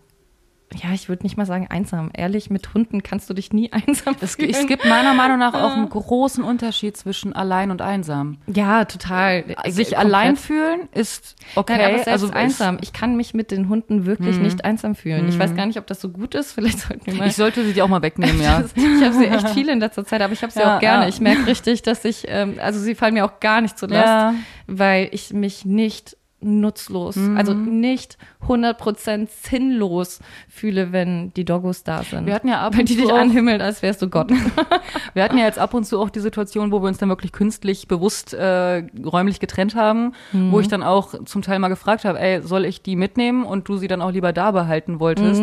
ja, ich würde nicht mal sagen einsam. Ehrlich, mit Hunden kannst du dich nie einsam Es, fühlen. es gibt meiner Meinung nach auch einen großen Unterschied zwischen allein und einsam. ja, total. Sich Komplett. allein fühlen ist okay. Nein, also einsam. Ich kann mich mit den Hunden wirklich nicht einsam fühlen. Ich weiß gar nicht, ob das so gut ist. Vielleicht sollten wir mal. Ich sollte sie dir auch mal wegnehmen, ja. Das- ich habe sie echt viel in letzter Zeit, aber ich habe sie Ja, auch gerne. ja. Ich merke richtig, dass ich, ähm, also sie fallen mir auch gar nicht zur Last, Ja. weil ich mich nicht nutzlos, Mhm. also nicht 100% sinnlos fühle, wenn die Doggos da sind. Wir hatten ja ab und die zu dich auch- anhimmeln, als wärst du Gott. Wir hatten ja jetzt ab und zu auch die Situation, wo wir uns dann wirklich künstlich bewusst äh, räumlich getrennt haben, Mhm. wo ich dann auch zum Teil mal gefragt habe, ey, soll ich die mitnehmen und du sie dann auch lieber da behalten wolltest.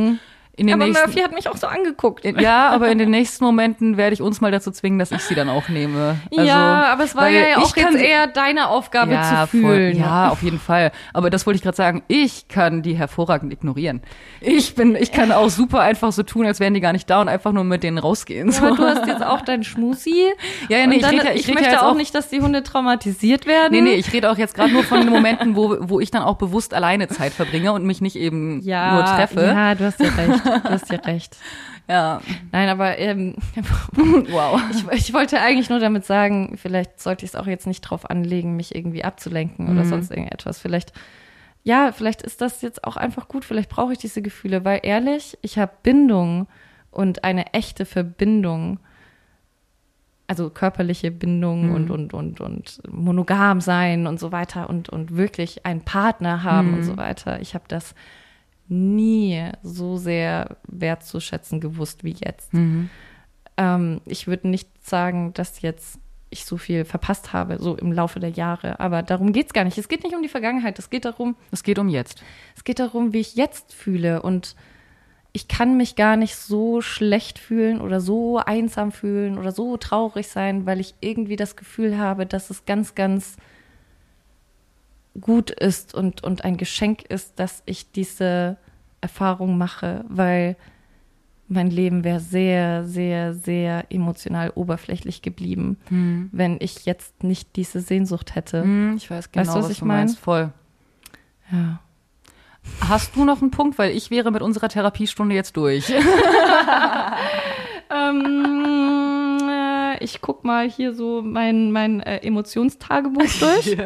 In den aber nächsten, Murphy hat mich auch so angeguckt. ja, aber in den nächsten Momenten werde ich uns mal dazu zwingen, dass ich sie dann auch nehme. Also, ja, aber es war ja ich auch jetzt eher deine Aufgabe ja, zu voll. fühlen. Ja, auf jeden Fall. Aber das wollte ich gerade sagen. Ich kann die hervorragend ignorieren. Ich bin, ich kann auch super einfach so tun, als wären die gar nicht da und einfach nur mit denen rausgehen. So. Aber du hast jetzt auch deinen Schmusi. Ja, ja, nee, ich dann, rede ja- ich ich möchte auch auch- nicht, dass die Hunde traumatisiert werden. Nee, nee, ich rede auch jetzt gerade nur von den Momenten, wo, wo ich dann auch bewusst alleine Zeit verbringe und mich nicht eben ja, nur treffe. Ja, du hast ja recht. Du hast ja recht. Ja. Nein, aber ähm, Wow. ich, ich wollte eigentlich nur damit sagen, vielleicht sollte ich es auch jetzt nicht drauf anlegen, mich irgendwie abzulenken Mhm. oder sonst irgendetwas. Vielleicht, ja, vielleicht ist das jetzt auch einfach gut. Vielleicht brauche ich diese Gefühle, weil ehrlich, ich habe Bindung und eine echte Verbindung. Also körperliche Bindung Mhm. und, und, und, und monogam sein und so weiter und, und wirklich einen Partner haben Mhm. und so weiter. Ich habe das nie so sehr wertzuschätzen gewusst wie jetzt. Mhm. Ähm, ich würde nicht sagen, dass jetzt ich so viel verpasst habe, so im Laufe der Jahre. Aber darum geht es gar nicht. Es geht nicht um die Vergangenheit. Es geht darum, Es geht um jetzt. es geht darum, wie ich jetzt fühle. Und ich kann mich gar nicht so schlecht fühlen oder so einsam fühlen oder so traurig sein, weil ich irgendwie das Gefühl habe, dass es ganz, ganz gut ist und, und ein Geschenk ist, dass ich diese Erfahrung mache, weil mein Leben wäre sehr, sehr, sehr emotional oberflächlich geblieben, wenn ich jetzt nicht diese Sehnsucht hätte. Hm, ich weiß genau, Weißt du, was was ich du meinst. Voll. Ja. Hast du noch einen Punkt? Weil ich wäre mit unserer Therapiestunde jetzt durch. Ähm, äh, ich guck mal hier so mein, mein äh, Emotionstagebuch durch.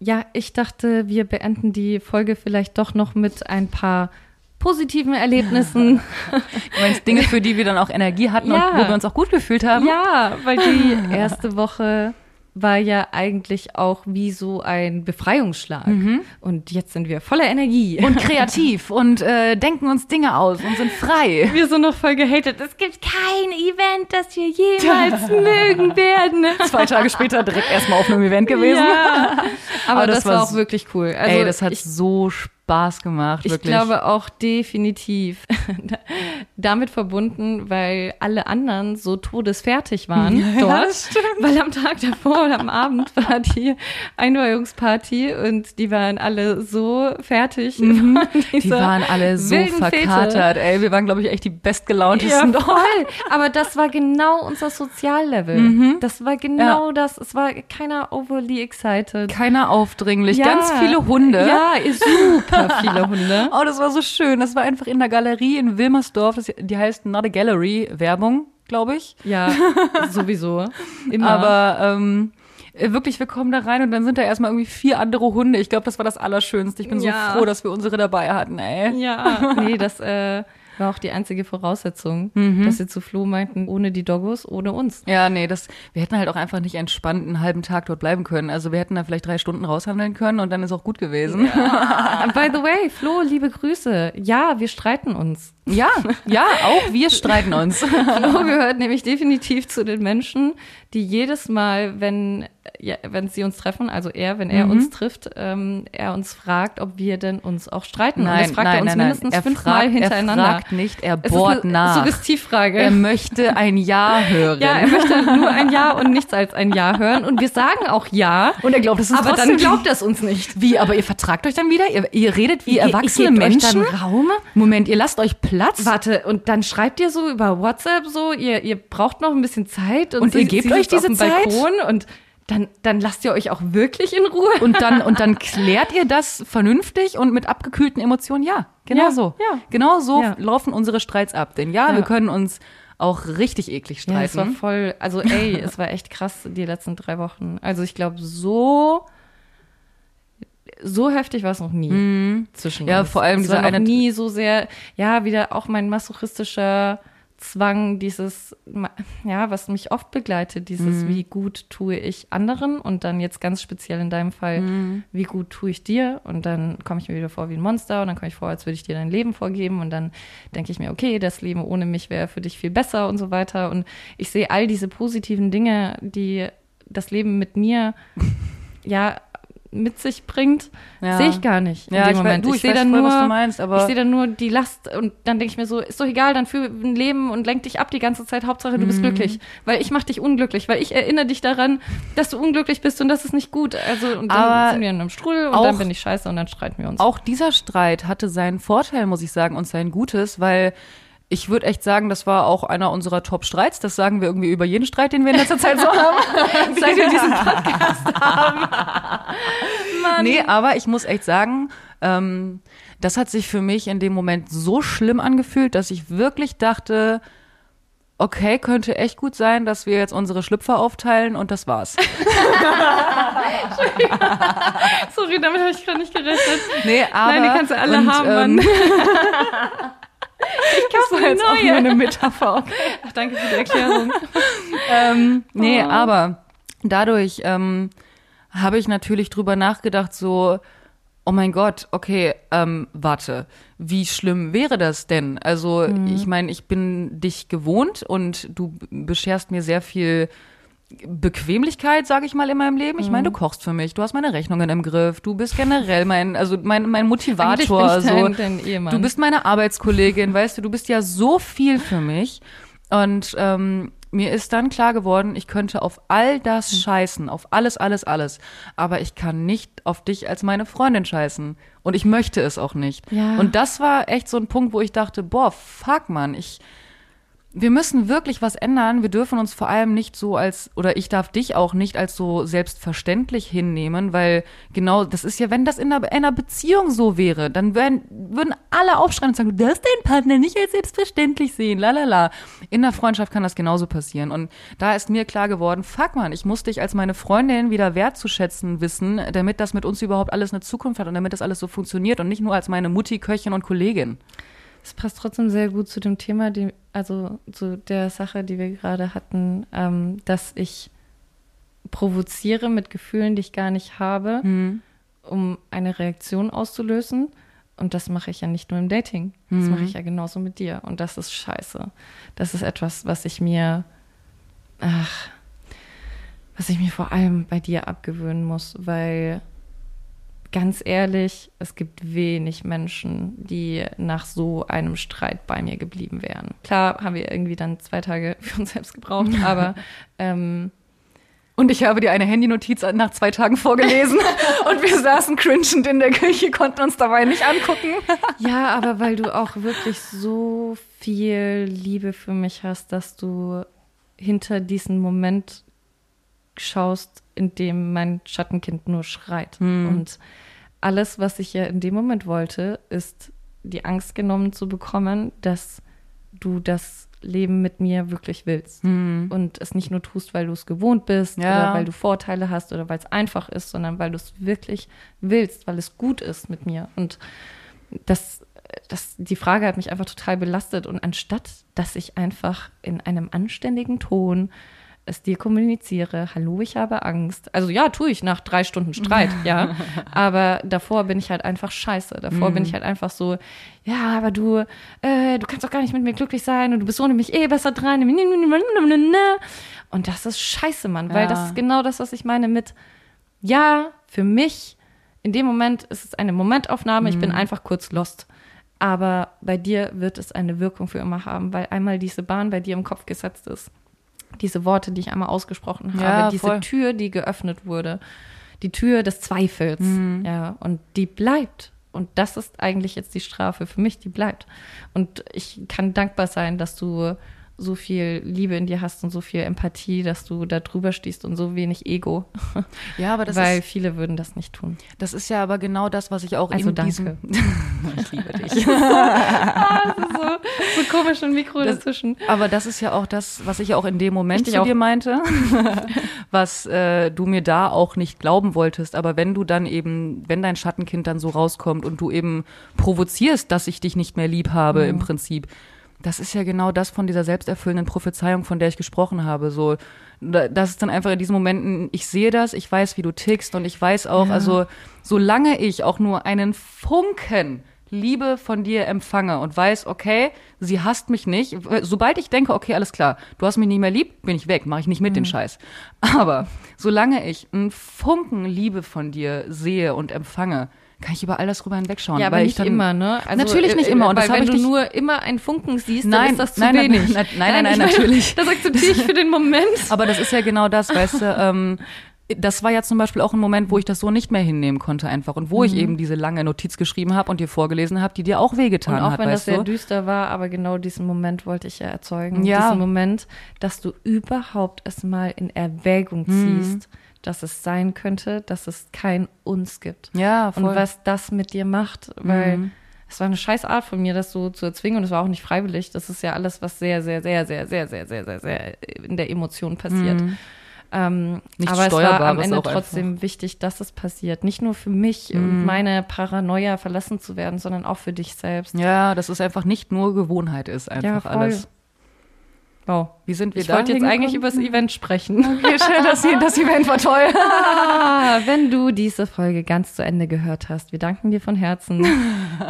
ja, ich dachte, wir beenden die Folge vielleicht doch noch mit ein paar positiven Erlebnissen. Du meinst Dinge, für die wir dann auch Energie hatten Ja. und wo wir uns auch gut gefühlt haben? ja, weil die erste Woche war ja eigentlich auch wie so ein Befreiungsschlag. Und jetzt sind wir voller Energie. Und kreativ und äh, denken uns Dinge aus und sind frei. wir sind noch voll gehatet. Es gibt kein Event, das wir jemals mögen werden. Zwei Tage später direkt erstmal auf einem Event gewesen. Ja, aber, Aber das, das war auch wirklich cool. Also Ey, das hat ich, so Spaß gemacht, ich wirklich. glaube auch definitiv damit verbunden, weil alle anderen so todesfertig waren dort. weil am Tag davor oder am Abend war die Einweihungsparty und die waren alle so fertig. Mhm. die waren alle so wilden Fete. verkatert. Ey, wir waren, glaube ich, echt die Ja, bestgelauntesten dort. voll. Aber das war genau unser Soziallevel. Das war genau das. Es war keiner overly excited. Keiner aufdringlich, Ja. ganz viele Hunde. Ja, super viele Hunde. Oh, das war so schön. Das war einfach in der Galerie in Wilmersdorf. Das, die heißt Not a Gallery. Werbung, glaube ich. Ja, sowieso. Immer. Aber ähm, äh, wirklich, wir kommen da rein und dann sind da erstmal irgendwie vier andere Hunde. Ich glaube, das war das Allerschönste. Ich bin Ja. so froh, dass wir unsere dabei hatten, ey. ja, nee, das äh, war auch die einzige Voraussetzung, dass sie zu Flo meinten, ohne die Doggos, ohne uns. Ja, nee, das, wir hätten halt auch einfach nicht entspannt einen halben Tag dort bleiben können. Also wir hätten da vielleicht drei Stunden raushandeln können und dann ist auch gut gewesen. Ah, By the way, Flo, liebe Grüße. Ja, wir streiten uns. Ja, ja, auch wir streiten uns. Flo gehört nämlich definitiv zu den Menschen, die jedes Mal, wenn ja, wenn sie uns treffen, also er, wenn er Mhm. uns trifft, ähm, er uns fragt, ob wir denn uns auch streiten. und Nein, das fragt nein, er uns nein, nein. mindestens Er fünfmal fragt, hintereinander. Er fragt nicht, er bohrt nach. Suggestivfrage. Er möchte ein Ja hören. ja, er möchte nur ein Ja und nichts als ein Ja hören. Und wir sagen auch Ja. Und er glaubt es ist aber dann glaubt er es uns nicht. Wie, aber ihr vertragt euch dann wieder? Ihr, ihr redet wie Ihr- erwachsene ihr Menschen? Raum? Moment, ihr lasst euch Platz? Warte, und dann schreibt ihr so über WhatsApp so, ihr, ihr braucht noch ein bisschen Zeit. Und, Und ihr gebt euch diese Zeit? Balkon und dann, dann lasst ihr euch auch wirklich in Ruhe. Und dann, und dann klärt ihr das vernünftig und mit abgekühlten Emotionen? Ja, genau Ja, so. ja. Genau so Ja. laufen unsere Streits ab. Denn ja, Ja. wir können uns auch richtig eklig Ja, es war streiten. voll, also ey, es war echt krass die letzten drei Wochen. Also ich glaube, so, so heftig war es noch nie zwischen Mhm. Ja, uns. vor allem es dieser war noch eine- nie so sehr, ja, wieder auch mein masochistischer Zwang, dieses, ja, was mich oft begleitet, dieses, Mhm. wie gut tue ich anderen und dann jetzt ganz speziell in deinem Fall, Mhm. wie gut tue ich dir und dann komme ich mir wieder vor wie ein Monster und dann komme ich vor, als würde ich dir dein Leben vorgeben und dann denke ich mir, okay, das Leben ohne mich wäre für dich viel besser und so weiter und ich sehe all diese positiven Dinge, die das Leben mit mir ja mit sich bringt, Ja. sehe ich gar nicht Ja, in ich dem weiß- Moment. du, ich ich sehe dann voll, nur, was du meinst, aber- ich sehe dann nur die Last und dann denke ich mir so, ist doch egal, dann für ein Leben und lenk dich ab die ganze Zeit. Hauptsache du Mhm. bist glücklich, weil ich mache dich unglücklich, weil ich erinnere dich daran, dass du unglücklich bist und das ist nicht gut. Also und dann Aber sind wir in einem Strudel und auch- dann bin ich scheiße und dann streiten wir uns. Auch dieser Streit hatte seinen Vorteil, muss ich sagen, und sein Gutes, weil ich würde echt sagen, das war auch einer unserer Top-Streits. Das sagen wir irgendwie über jeden Streit, den wir in letzter Zeit so haben. seit wir diesen Podcast Nee, aber ich muss echt sagen, ähm, das hat sich für mich in dem Moment so schlimm angefühlt, dass ich wirklich dachte, okay, könnte echt gut sein, dass wir jetzt unsere Schlüpfer aufteilen und das war's. Sorry, damit habe ich gerade nicht gerechnet. Nee, aber Nein, die kannst du alle und, haben, ähm, Mann. Ich das war jetzt auch neue. nur eine Metapher. Okay. Ach, danke für die Erklärung. ähm, nee, Oh. aber dadurch ähm, habe ich natürlich drüber nachgedacht, so, oh mein Gott, okay, ähm, warte, wie schlimm wäre das denn? Also, Mhm. ich meine, ich bin dich gewohnt und du bescherst mir sehr viel Bequemlichkeit, sage ich mal, in meinem Leben. Ich Mhm. meine, du kochst für mich, du hast meine Rechnungen im Griff, du bist generell mein, also mein, mein Motivator. So. Du bist meine Arbeitskollegin, weißt du, du bist ja so viel für mich. Und ähm, mir ist dann klar geworden, ich könnte auf all das Hm. scheißen, auf alles, alles, alles. Aber ich kann nicht auf dich als meine Freundin scheißen. Und ich möchte es auch nicht. Ja. Und das war echt so ein Punkt, wo ich dachte, boah, fuck, Mann, ich, wir müssen wirklich was ändern. Wir dürfen uns vor allem nicht so als, oder ich darf dich auch nicht als so selbstverständlich hinnehmen, weil genau, das ist ja, wenn das in einer, in einer Beziehung so wäre, dann würden, würden alle aufschreien und sagen, du darfst deinen Partner nicht als selbstverständlich sehen, lalala. In der Freundschaft kann das genauso passieren. Und da ist mir klar geworden, fuck man, ich muss dich als meine Freundin wieder wertzuschätzen wissen, damit das mit uns überhaupt alles eine Zukunft hat und damit das alles so funktioniert und nicht nur als meine Mutti, Köchin und Kollegin. Es passt trotzdem sehr gut zu dem Thema, die, also zu der Sache, die wir gerade hatten, ähm, dass ich provoziere mit Gefühlen, die ich gar nicht habe, um eine Reaktion auszulösen. Und das mache ich ja nicht nur im Dating. Das mache ich ja genauso mit dir. Und das ist scheiße. Das ist etwas, was ich mir, ach, was ich mir vor allem bei dir abgewöhnen muss, weil ganz ehrlich, es gibt wenig Menschen, die nach so einem Streit bei mir geblieben wären. Klar haben wir irgendwie dann zwei Tage für uns selbst gebraucht, aber ähm, Und ich habe dir eine Handynotiz nach zwei Tagen vorgelesen und wir saßen cringend in der Küche, konnten uns dabei nicht angucken. ja, aber weil du auch wirklich so viel Liebe für mich hast, dass du hinter diesen Moment schaust, in dem mein Schattenkind nur schreit. Und alles, was ich ja in dem Moment wollte, ist die Angst genommen zu bekommen, dass du das Leben mit mir wirklich willst. Und es nicht nur tust, weil du es gewohnt bist Ja. oder weil du Vorteile hast oder weil es einfach ist, sondern weil du es wirklich willst, weil es gut ist mit mir. Und das, das, die Frage hat mich einfach total belastet. Und anstatt, dass ich einfach in einem anständigen Ton es dir kommuniziere, hallo, ich habe Angst. Also ja, tue ich nach drei Stunden Streit, ja. Aber davor bin ich halt einfach scheiße. Davor bin ich halt einfach so, ja, aber du, äh, du kannst doch gar nicht mit mir glücklich sein und du bist ohne mich eh besser dran. Und das ist scheiße, Mann, weil Ja. das ist genau das, was ich meine mit, ja, für mich, in dem Moment ist es eine Momentaufnahme, ich bin einfach kurz lost. Aber bei dir wird es eine Wirkung für immer haben, weil einmal diese Bahn bei dir im Kopf gesetzt ist. Diese Worte, die ich einmal ausgesprochen habe, Ja, diese voll. Tür, die geöffnet wurde, die Tür des Zweifels, Mhm. ja, und die bleibt. Und das ist eigentlich jetzt die Strafe für mich, die bleibt. Und ich kann dankbar sein, dass du so viel Liebe in dir hast und so viel Empathie, dass du da drüber stehst und so wenig Ego. Ja, aber das weil ist, viele würden das nicht tun. das ist ja aber genau das, was ich auch Also in danke. diesem. ich liebe dich. so, so komisch ein Mikro Das- dazwischen. Aber das ist ja auch das, was ich auch in dem Moment Richtig zu auch. dir meinte, was äh, du mir da auch nicht glauben wolltest. Aber wenn du dann eben, wenn dein Schattenkind dann so rauskommt und du eben provozierst, dass ich dich nicht mehr lieb habe Mhm. im Prinzip, das ist ja genau das von dieser selbsterfüllenden Prophezeiung, von der ich gesprochen habe. So, da- das ist dann einfach in diesen Momenten, ich sehe das, ich weiß, wie du tickst und ich weiß auch, Ja. also solange ich auch nur einen Funken Liebe von dir empfange und weiß, okay, sie hasst mich nicht. Sobald ich denke, okay, alles klar, du hast mich nicht mehr lieb, bin ich weg, mache ich nicht mit den Scheiß. Aber solange ich einen Funken Liebe von dir sehe und empfange, kann ich über all das rüber hinwegschauen. Ja, aber nicht ich dann, immer, ne? Natürlich nicht immer, und weil wenn ich du dich- nur immer einen Funken siehst, dann Nein, ist das zu nein, nein, wenig. nein, nein, nein, nein, ich meine, natürlich. Das akzeptiere ich für den Moment. Aber das ist ja genau das, weißt du, ähm, das war ja zum Beispiel auch ein Moment, wo ich das so nicht mehr hinnehmen konnte einfach und wo ich Mhm. eben diese lange Notiz geschrieben habe und dir vorgelesen habe, die dir auch wehgetan Und auch hat, wenn das weißt sehr du? düster war, aber genau diesen Moment wollte ich ja erzeugen. Ja. Diesen Moment, dass du überhaupt es mal in Erwägung Mhm. Dass es sein könnte, dass es kein uns gibt. Ja, voll. Und was das mit dir macht, weil Mhm. es war eine scheiß Art von mir, das so zu erzwingen und es war auch nicht freiwillig. Das ist ja alles, was sehr, sehr, sehr, sehr, sehr, sehr, sehr, sehr, sehr in der Emotion passiert. Ähm, Nichts aber es war am Ende auch einfach. trotzdem wichtig, dass es passiert. Nicht nur für mich Mhm. und meine Paranoia verlassen zu werden, sondern auch für dich selbst. Ja, dass es einfach nicht nur Gewohnheit ist, einfach voll. alles. Wow. Wie sind wir Ich da wollte jetzt eigentlich über das Event sprechen. Okay, schön, dass Sie, das Event war toll. Ah, wenn du diese Folge ganz zu Ende gehört hast, wir danken dir von Herzen.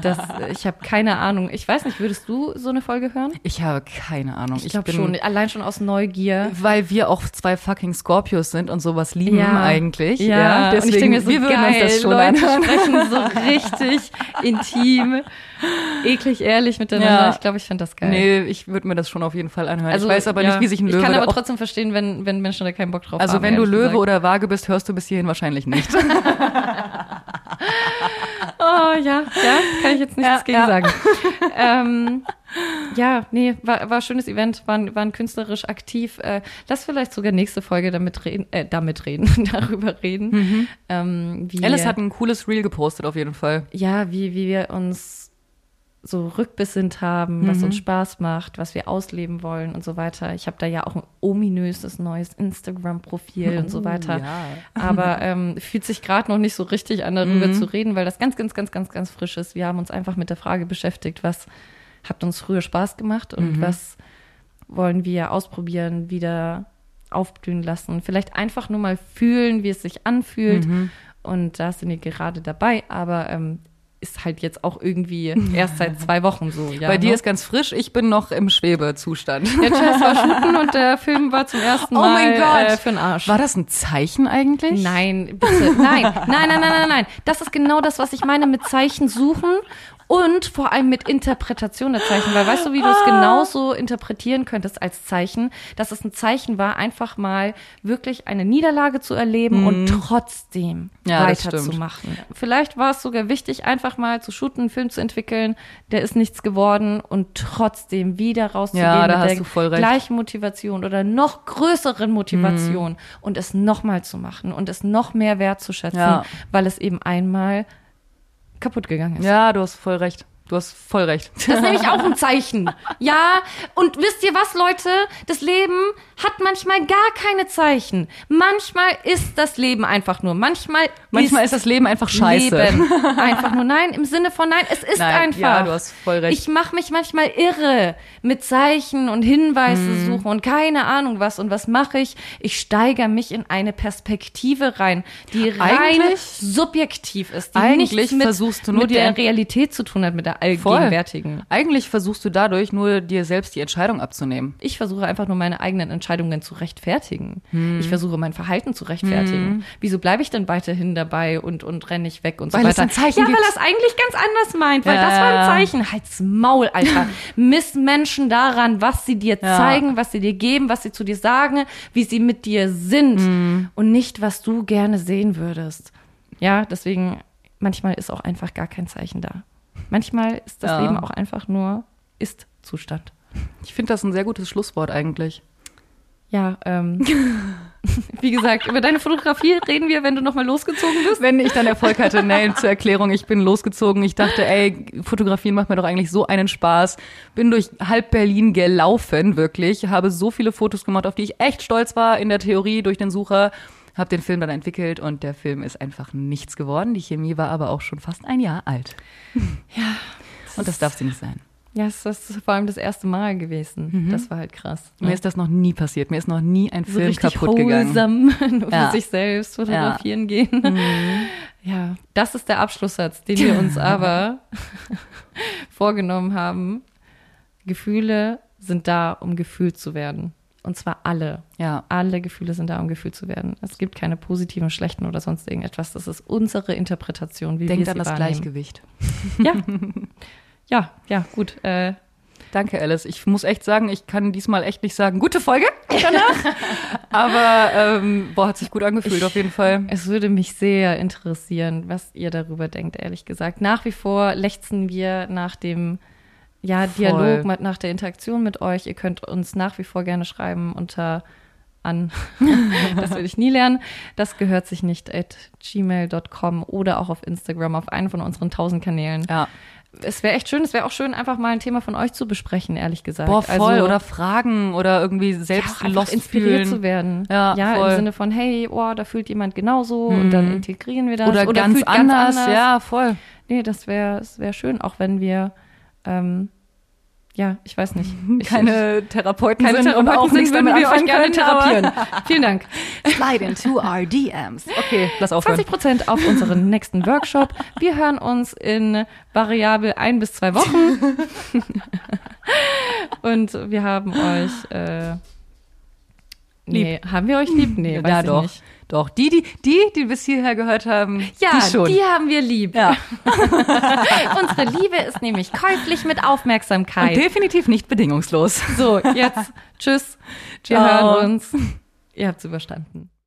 Das, ich habe keine Ahnung. Ich weiß nicht, würdest du so eine Folge hören? Ich habe keine Ahnung. Ich glaube schon. Allein schon aus Neugier. Weil wir auch zwei fucking Scorpios sind und sowas lieben Ja. eigentlich. Ja, deswegen, und ich denke mir so wir würden geil, uns das schon Leute anhören. sprechen so richtig intim, eklig ehrlich miteinander. Ja. Ich glaube, ich finde das geil. Nee, ich würde mir das schon auf jeden Fall anhören. ich weiß aber ja. Nicht, wie sich ein Löwe Ich kann aber trotzdem verstehen, wenn, wenn Menschen da keinen Bock drauf Also haben. wenn du Löwe gesagt. oder Waage bist, hörst du bis hierhin wahrscheinlich nicht. Oh ja, ja, kann ich jetzt nichts Ja, gegen ja. sagen. ähm, ja, nee, war, war ein schönes Event, waren, waren künstlerisch aktiv. Äh, lass vielleicht sogar nächste Folge damit reden, äh, damit reden, darüber reden. Ähm, wie, Alice hat ein cooles Reel gepostet auf jeden Fall. ja, wie, wie wir uns so rückbesinnt haben, was uns Spaß macht, was wir ausleben wollen und so weiter. Ich habe da ja auch ein ominöses neues Instagram-Profil und so weiter. ja. Aber ähm, fühlt sich gerade noch nicht so richtig an, darüber zu reden, weil das ganz, ganz, ganz, ganz, ganz frisch ist. Wir haben uns einfach mit der Frage beschäftigt, was hat uns früher Spaß gemacht und was wollen wir ausprobieren, wieder aufblühen lassen. Vielleicht einfach nur mal fühlen, wie es sich anfühlt. Und da sind wir gerade dabei, aber ähm, ist halt jetzt auch irgendwie erst seit zwei Wochen so. Ja, Bei dir ne? ist ganz frisch, ich bin noch im Schwebezustand. der Chess war shooten und der Film war zum ersten Oh Mal mein Gott. Äh, für den Arsch. War das ein Zeichen eigentlich? Nein, bitte. Nein, nein, nein, nein, nein, nein. Das ist genau das, was ich meine mit Zeichen suchen und vor allem mit Interpretation der Zeichen. Weil weißt du, wie du Ah. es genauso interpretieren könntest als Zeichen, dass es ein Zeichen war, einfach mal wirklich eine Niederlage zu erleben und trotzdem Mhm. Ja, weiterzumachen. Vielleicht war es sogar wichtig, einfach mal zu shooten, einen Film zu entwickeln, der ist nichts geworden und trotzdem wieder rauszugehen Ja, da mit hast der du voll recht. gleichen Motivation oder noch größeren Motivation und es nochmal zu machen und es noch mehr wertzuschätzen, Ja. weil es eben einmal kaputt gegangen ist. Ja, du hast voll recht. Du hast voll recht. Das ist nämlich auch ein Zeichen. Ja, und wisst ihr was, Leute? Das Leben hat manchmal gar keine Zeichen. Manchmal ist das Leben einfach nur. Manchmal, Manchmal ist das Leben einfach scheiße. Leben einfach nur. Nein, im Sinne von nein, es ist Nein, einfach. ja, du hast voll recht. Ich mache mich manchmal irre mit Zeichen und Hinweise Mhm. suchen und keine Ahnung was. Und was mache ich? Ich steigere mich in eine Perspektive rein, die rein Eigentlich- subjektiv ist, die Eigentlich nichts mit, versuchst du nur mit der Realität zu tun hat, mit der Voll. allgegenwärtigen. Eigentlich versuchst du dadurch nur dir selbst die Entscheidung abzunehmen. Ich versuche einfach nur meine eigenen Entscheidungen zu rechtfertigen. Hm. Ich versuche mein Verhalten zu rechtfertigen. Wieso bleibe ich denn weiterhin dabei und, und renne nicht weg und Weil so es weiter? ein Zeichen ja, gibt. weil er es eigentlich ganz anders meint, weil Ja, das war ein. Zeichen. Halt's Maul, Alter. Miss Menschen daran, was sie dir Ja. zeigen, was sie dir geben, was sie zu dir sagen, wie sie mit dir sind Hm. und nicht, was du gerne sehen würdest. Ja, deswegen, manchmal ist auch einfach gar kein Zeichen da. Manchmal ist das Ja. Leben auch einfach nur Ist-Zustand. Ich finde das ein sehr gutes Schlusswort eigentlich. Ja, ähm, wie gesagt, über deine Fotografie reden wir, wenn du nochmal losgezogen bist. Wenn ich dann Erfolg hatte, nee, zur Erklärung, ich bin losgezogen. Ich dachte, ey, Fotografieren macht mir doch eigentlich so einen Spaß. Bin durch halb Berlin gelaufen, wirklich. Habe so viele Fotos gemacht, auf die ich echt stolz war in der Theorie durch den Sucher. Habe den Film dann entwickelt und der Film ist einfach nichts geworden. Die Chemie war aber auch schon fast ein Jahr alt. Ja. Und das darf sie nicht sein. Ja, es ist vor allem das erste Mal gewesen. Das war halt krass. Mir ist das noch nie passiert. Mir ist noch nie ein so Film kaputt gegangen. nur Ja. für sich selbst fotografieren gehen. Ja, das ist der Abschlusssatz, den wir uns aber vorgenommen haben. Gefühle sind da, um gefühlt zu werden. Und zwar alle. Ja. Alle Gefühle sind da, um gefühlt zu werden. Es gibt keine positiven, schlechten oder sonst irgendetwas. Das ist unsere Interpretation, wie Denkt wir an sie das wahrnehmen. Gleichgewicht. Ja. ja, ja, gut. Äh, Danke, Alice. Ich muss echt sagen, ich kann diesmal echt nicht sagen, gute Folge danach. Aber ähm, boah, hat sich gut angefühlt auf jeden Fall. es würde mich sehr interessieren, was ihr darüber denkt, ehrlich gesagt. Nach wie vor lechzen wir nach dem ja, Voll. Dialog, mit- nach der Interaktion mit euch. Ihr könnt uns nach wie vor gerne schreiben unter an. das will ich nie lernen. Das gehört sich nicht at gmail.com oder auch auf Instagram, auf einen von unseren tausend Kanälen. Ja. Es wäre echt schön, es wäre auch schön, einfach mal ein Thema von euch zu besprechen, ehrlich gesagt. Boah, voll. Also- oder Fragen oder irgendwie ja, selbst einfach lost inspiriert fühlen. zu werden. Ja, ja voll. im Sinne von, hey, oh, da fühlt jemand genauso und dann integrieren wir das. Oder, ganz, fühlt anders. Ja, voll. Nee, das wäre wär schön, auch wenn wir, ähm, ja, ich weiß nicht. Ich, Keine Therapeuten keine sind und Therapeuten auch nichts sind, damit wir euch gerne therapieren. Vielen Dank. Slide into our DMs. Okay, lass aufhören. 20 Prozent auf unseren nächsten Workshop. Wir hören uns in variabel ein bis zwei Wochen. Und wir haben euch, äh, nee, haben wir euch lieb? Nee, weiß ja, ich doch. nicht. Doch, die, die, die, die bis hierher gehört haben, Ja, die schon. haben wir lieb. ja. Unsere Liebe ist nämlich käuflich mit Aufmerksamkeit. Und definitiv nicht bedingungslos. so, jetzt tschüss. Wir Ciao. hören uns. Ihr habt's überstanden.